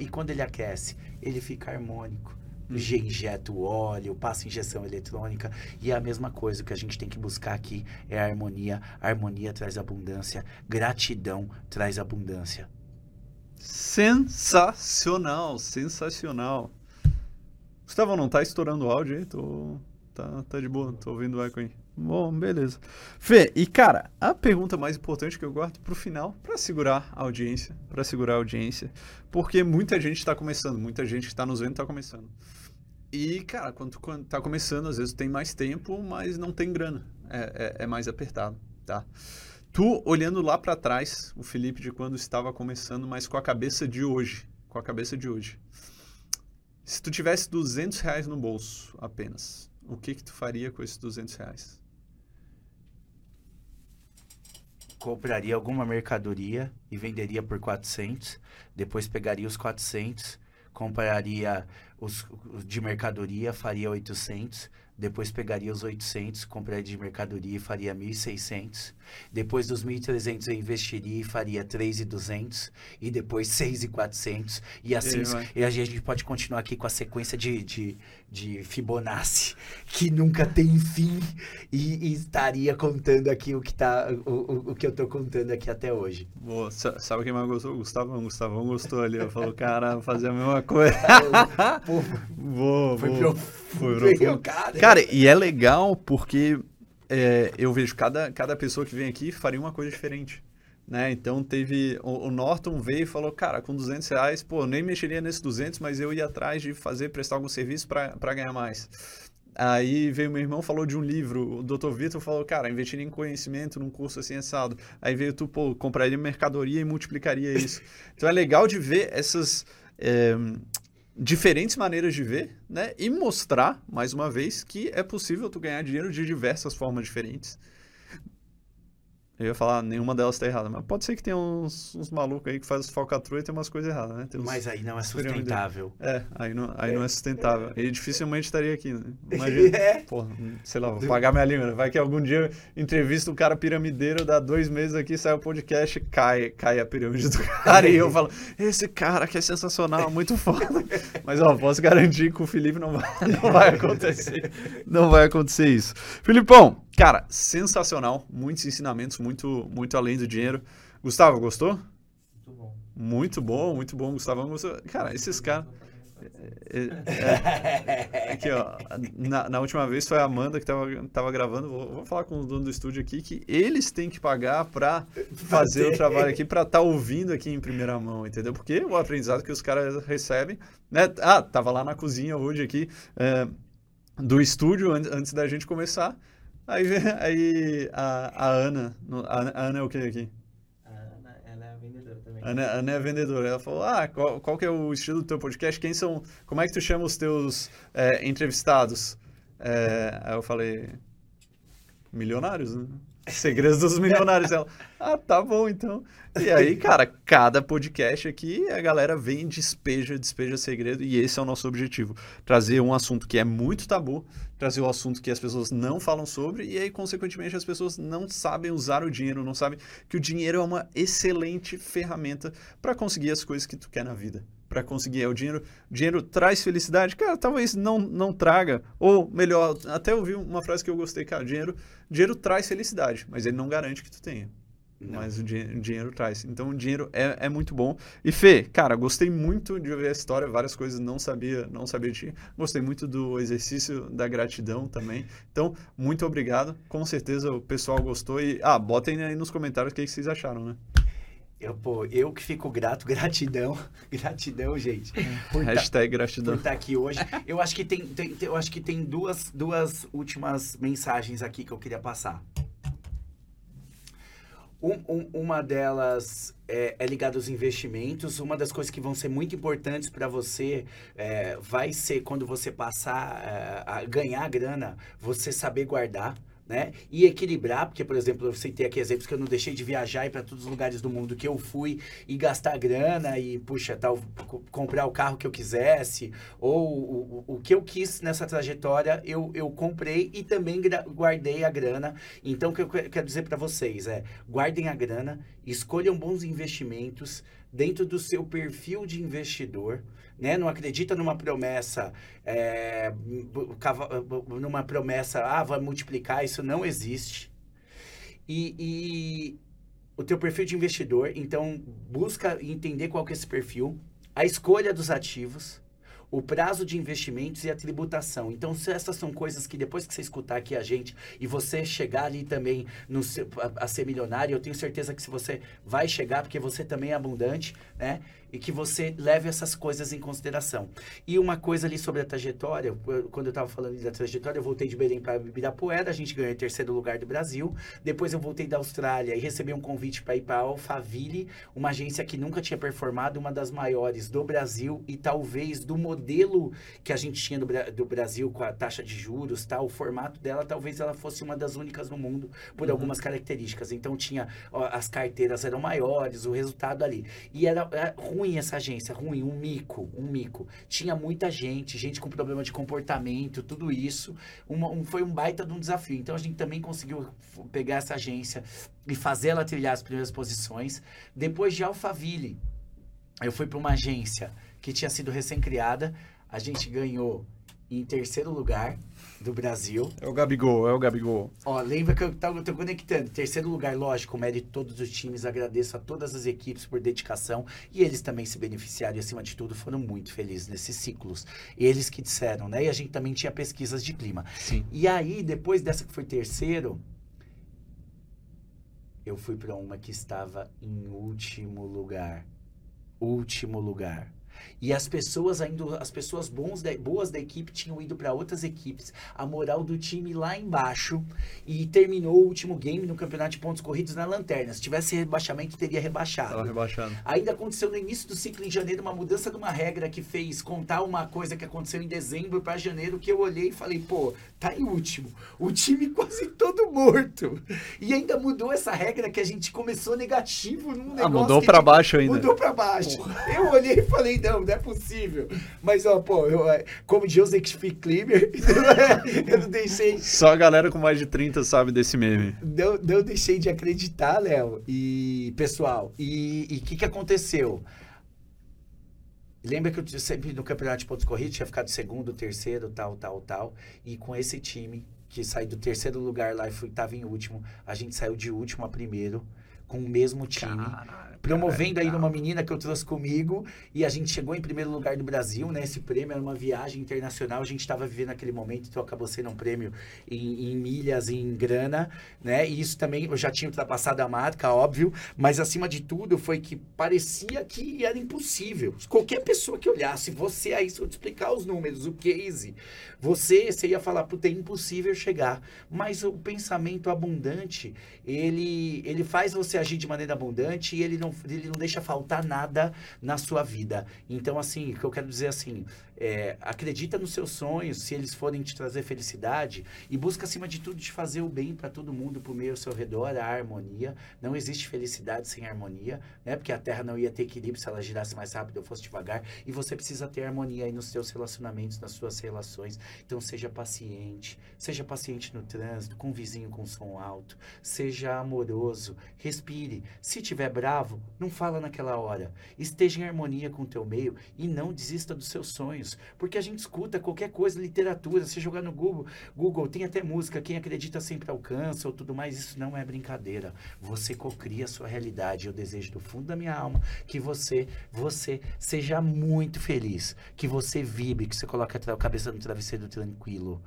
e quando ele aquece, ele fica harmônico. Uhum. Injeta o óleo, passa injeção eletrônica e é a mesma coisa. Que a gente tem que buscar aqui é a harmonia. A harmonia traz abundância, gratidão traz abundância. Sensacional, sensacional. Gustavo, não tá estourando o áudio aí? Tô... Tá, tá de boa, tô ouvindo o eco aí. Bom, beleza. Fê, e cara, a pergunta mais importante que eu guardo pro final, para segurar a audiência, para segurar a audiência, porque muita gente tá começando, muita gente que tá nos vendo tá começando. E, cara, quando, quando tá começando, às vezes tem mais tempo, mas não tem grana. É, é, é mais apertado, tá? Tu, olhando lá para trás, o Felipe de quando estava começando, mas com a cabeça de hoje, com a cabeça de hoje. Se tu tivesse 200 reais no bolso apenas, o que que tu faria com esses 200 reais? Compraria alguma mercadoria e venderia por 400. Depois pegaria os 400, compraria os, os de mercadoria, faria 800 depois pegaria os 800, compraria de mercadoria e faria 1.600. Depois dos 1.300 eu investiria e faria 3.200. E depois 6.400. E assim, e, e a gente pode continuar aqui com a sequência de, de, de Fibonacci, que nunca tem fim. E, e estaria contando aqui o que, tá, o, o, que eu tô contando aqui até hoje. Boa. Sabe quem mais gostou? O Gustavão. O Gustavão gostou ali. Eu falou, cara, fazer a mesma coisa. Pô, boa, foi boa. Foi profundo. Cara, cara, e é legal porque é, eu vejo cada, cada pessoa que vem aqui faria uma coisa diferente. Né? Então teve. O, o, Norton veio e falou: Cara, com 200 reais, pô, nem mexeria nesses 200, mas eu ia atrás de fazer, prestar algum serviço para ganhar mais. Aí veio meu irmão, falou de um livro. O Dr. Vitor falou: Cara, investir em conhecimento num curso assim assado. Aí veio tu, pô, compraria mercadoria e multiplicaria isso. Então é legal de ver essas. É, diferentes maneiras de ver, né? E mostrar, mais uma vez, que é possível tu ganhar dinheiro de diversas formas diferentes. Eu ia falar, nenhuma delas tá errada, mas pode ser que tenha uns, uns malucos aí que faz falcatrua e tem umas coisas erradas, né? Uns, mas aí não é sustentável. É, aí não, aí é. não é sustentável. E dificilmente estaria aqui, né? Imagina, é. porra, sei lá, vou pagar minha língua. Né? Vai que algum dia entrevista um cara piramideiro, dá dois meses aqui, sai o podcast, cai, cai a pirâmide do cara. e eu falo, esse cara que é sensacional, muito foda. Mas, ó, posso garantir que o Felipe não vai, não vai acontecer. Não vai acontecer isso. Filipão, Cara, sensacional, muitos ensinamentos, muito, muito além do dinheiro. Gustavo, gostou? Muito bom. Muito bom, muito bom, Gustavo. Gostou? Cara, esses caras. É, é, aqui, ó. Na, na, última vez foi a Amanda que tava, tava gravando. Vou, vou falar com o dono do estúdio aqui que eles têm que pagar para fazer o trabalho aqui, para estar tá ouvindo aqui em primeira mão, entendeu? Porque o aprendizado que os caras recebem. Né? Ah, tava lá na cozinha hoje aqui é, do estúdio antes da gente começar. Aí, aí a, a Ana. A, Ana é o que aqui? A Ana, Ana é vendedora. Ela falou: Ah, qual, qual que é o estilo do teu podcast? Quem são. Como é que tu chama os teus é, entrevistados? É, aí eu falei: Milionários, né? Segredos dos milionários. Ela, ah, tá bom então. E aí, cara, cada podcast aqui, a galera vem, despeja, despeja segredo, e esse é o nosso objetivo. Trazer um assunto que é muito tabu, trazer um assunto que as pessoas não falam sobre, e aí, consequentemente, as pessoas não sabem usar o dinheiro, não sabem que o dinheiro é uma excelente ferramenta para conseguir as coisas que tu quer na vida para conseguir. É o dinheiro, dinheiro traz felicidade? Cara, talvez não, não traga. Ou melhor, até ouvi uma frase que eu gostei, cara, dinheiro, dinheiro traz felicidade, mas ele não garante que tu tenha. Não. Mas o, dinheiro, o dinheiro traz. Então o dinheiro é, é muito bom. E Fê, cara, gostei muito de ouvir a história, várias coisas não sabia, não sabia de ti. Gostei muito do exercício da gratidão também. Então, muito obrigado. Com certeza o pessoal gostou. E, ah, botem aí nos comentários o que, que vocês acharam, né? Eu, pô, eu que fico grato, gratidão, gratidão, gente. Por tá Hashtag tá, gratidão. Por estar tá aqui hoje. Eu acho que tem, tem, eu acho que tem duas, duas últimas mensagens aqui que eu queria passar. Um, um, uma delas é, é ligada aos investimentos. Uma das coisas que vão ser muito importantes para você é, vai ser quando você passar é, a ganhar grana, você saber guardar né? E equilibrar, porque, por exemplo, eu citei aqui exemplos que eu não deixei de viajar e para todos os lugares do mundo que eu fui e gastar grana e, puxa, tal, comprar o carro que eu quisesse, ou o, o, que eu quis nessa trajetória, eu, eu comprei e também guardei a grana. Então, o que eu quero dizer para vocês é: guardem a grana, escolham bons investimentos dentro do seu perfil de investidor né? Não acredita numa promessa, é, numa promessa, ah, vai multiplicar, isso não existe. E, e o teu perfil de investidor, então busca entender qual que é esse perfil, a escolha dos ativos, o prazo de investimentos e a tributação. Então, essas são coisas que depois que você escutar aqui a gente e você chegar ali também no, a, a, ser milionário, eu tenho certeza que se você vai chegar, porque você também é abundante, né? E que você leve essas coisas em consideração. E uma coisa ali sobre a trajetória, quando eu estava falando da trajetória, eu voltei de Belém para Ibirapuera, a gente ganhou em terceiro lugar do Brasil. Depois eu voltei da Austrália e recebi um convite para ir para a Alphaville, uma agência que nunca tinha performado, uma das maiores do Brasil e talvez do modelo que a gente tinha do, do Brasil com a taxa de juros, tá? o formato dela, talvez ela fosse uma das únicas no mundo por uhum. algumas características. Então tinha ó, as carteiras eram maiores, o resultado ali. E era, era ruim ruim essa agência, ruim, um mico, um mico. Tinha muita gente, gente com problema de comportamento, tudo isso. Uma, um, foi um baita de um desafio. Então a gente também conseguiu pegar essa agência e fazer ela trilhar as primeiras posições. Depois de Alphaville, eu fui para uma agência que tinha sido recém-criada. A gente ganhou em terceiro lugar do Brasil. É o Gabigol, é o Gabigol. Ó, lembra que eu tô, tô conectando. Terceiro lugar, lógico, mérito de todos os times. Agradeço a todas as equipes por dedicação. E eles também se beneficiaram e, acima de tudo, foram muito felizes nesses ciclos. Eles que disseram, né? E a gente também tinha pesquisas de clima. Sim. E aí, depois dessa que foi terceiro, eu fui para uma que estava em último lugar. Último lugar. E as pessoas ainda, as pessoas bons da, boas da equipe tinham ido para outras equipes. A moral do time lá embaixo e terminou o último game no campeonato de pontos corridos na lanterna. Se tivesse rebaixamento, teria rebaixado. Tava rebaixando. Ainda aconteceu no início do ciclo em janeiro uma mudança de uma regra que fez contar uma coisa que aconteceu em dezembro para janeiro que eu olhei e falei, pô, tá em último. O time quase todo morto. E ainda mudou essa regra que a gente começou negativo num ah, negócio. Ah, mudou para baixo ainda. Mudou para baixo. Porra. Eu olhei e falei, não, não é possível. Mas, ó, pô, eu, é, como Joseph Klimer, eu não deixei. Só a galera com mais de 30 sabe desse meme. Não, não deixei de acreditar, Léo. E, pessoal, e o que, que aconteceu? Lembra que eu sempre no campeonato de pontos corridos tinha ficado segundo, terceiro, tal, tal, tal. E com esse time, que saiu do terceiro lugar lá e estava em último, a gente saiu de último a primeiro com o mesmo time. Caralho, promovendo aí cara. numa menina que eu trouxe comigo e a gente chegou em primeiro lugar do Brasil, né? Esse prêmio era uma viagem internacional, a gente estava vivendo aquele momento, então acabou sendo um prêmio em, em milhas em grana, né? E isso também eu já tinha ultrapassado a marca, óbvio, mas acima de tudo foi que parecia que era impossível. Qualquer pessoa que olhasse, você aí, se eu te explicar os números, o case, você, você ia falar, puta, é impossível chegar. Mas o pensamento abundante, ele, ele faz você agir de maneira abundante e ele não, ele não deixa faltar nada na sua vida. Então, assim, o que eu quero dizer assim, é, acredita nos seus sonhos, se eles forem te trazer felicidade, e busca, acima de tudo, de fazer o bem para todo mundo, por meio ao seu redor, a harmonia. Não existe felicidade sem harmonia, né? Porque a Terra não ia ter equilíbrio se ela girasse mais rápido ou fosse devagar. E você precisa ter harmonia aí nos seus relacionamentos, nas suas relações. Então, seja paciente. Seja paciente no trânsito, com o vizinho com som alto. Seja amoroso. Respire. Se tiver bravo, não fala naquela hora. Esteja em harmonia com o teu meio e não desista dos seus sonhos. Porque a gente escuta qualquer coisa, literatura, se jogar no Google, Google tem até música, quem acredita sempre alcança ou tudo mais, isso não é brincadeira. Você cocria a sua realidade. Eu desejo do fundo da minha alma que você, você seja muito feliz, que você vibre, que você coloque a cabeça no travesseiro tranquilo.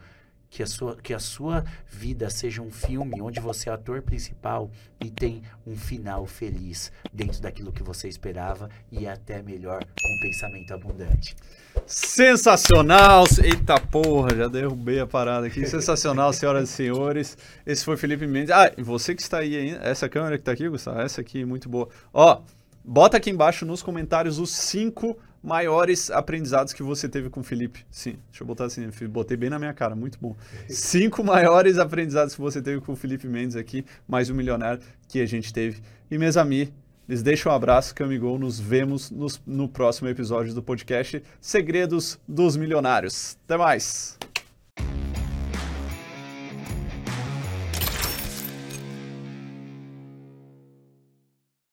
Que a, sua, que a sua vida seja um filme onde você é ator principal e tem um final feliz dentro daquilo que você esperava e até melhor com pensamento abundante. Sensacional! Eita porra, já derrubei a parada aqui. Sensacional, senhoras e senhores. Esse foi Felipe Mendes. Ah, você que está aí ainda, essa câmera que está aqui, Gustavo, essa aqui, muito boa. Ó, bota aqui embaixo nos comentários os cinco maiores aprendizados que você teve com o Felipe. Sim, deixa eu botar assim, botei bem na minha cara, muito bom. Cinco maiores aprendizados que você teve com o Felipe Mendes aqui, mais um milionário que a gente teve. E Mesami, lhes deixo um abraço, Camigol. Nos vemos nos- no próximo episódio do podcast Segredos dos Milionários. Até mais!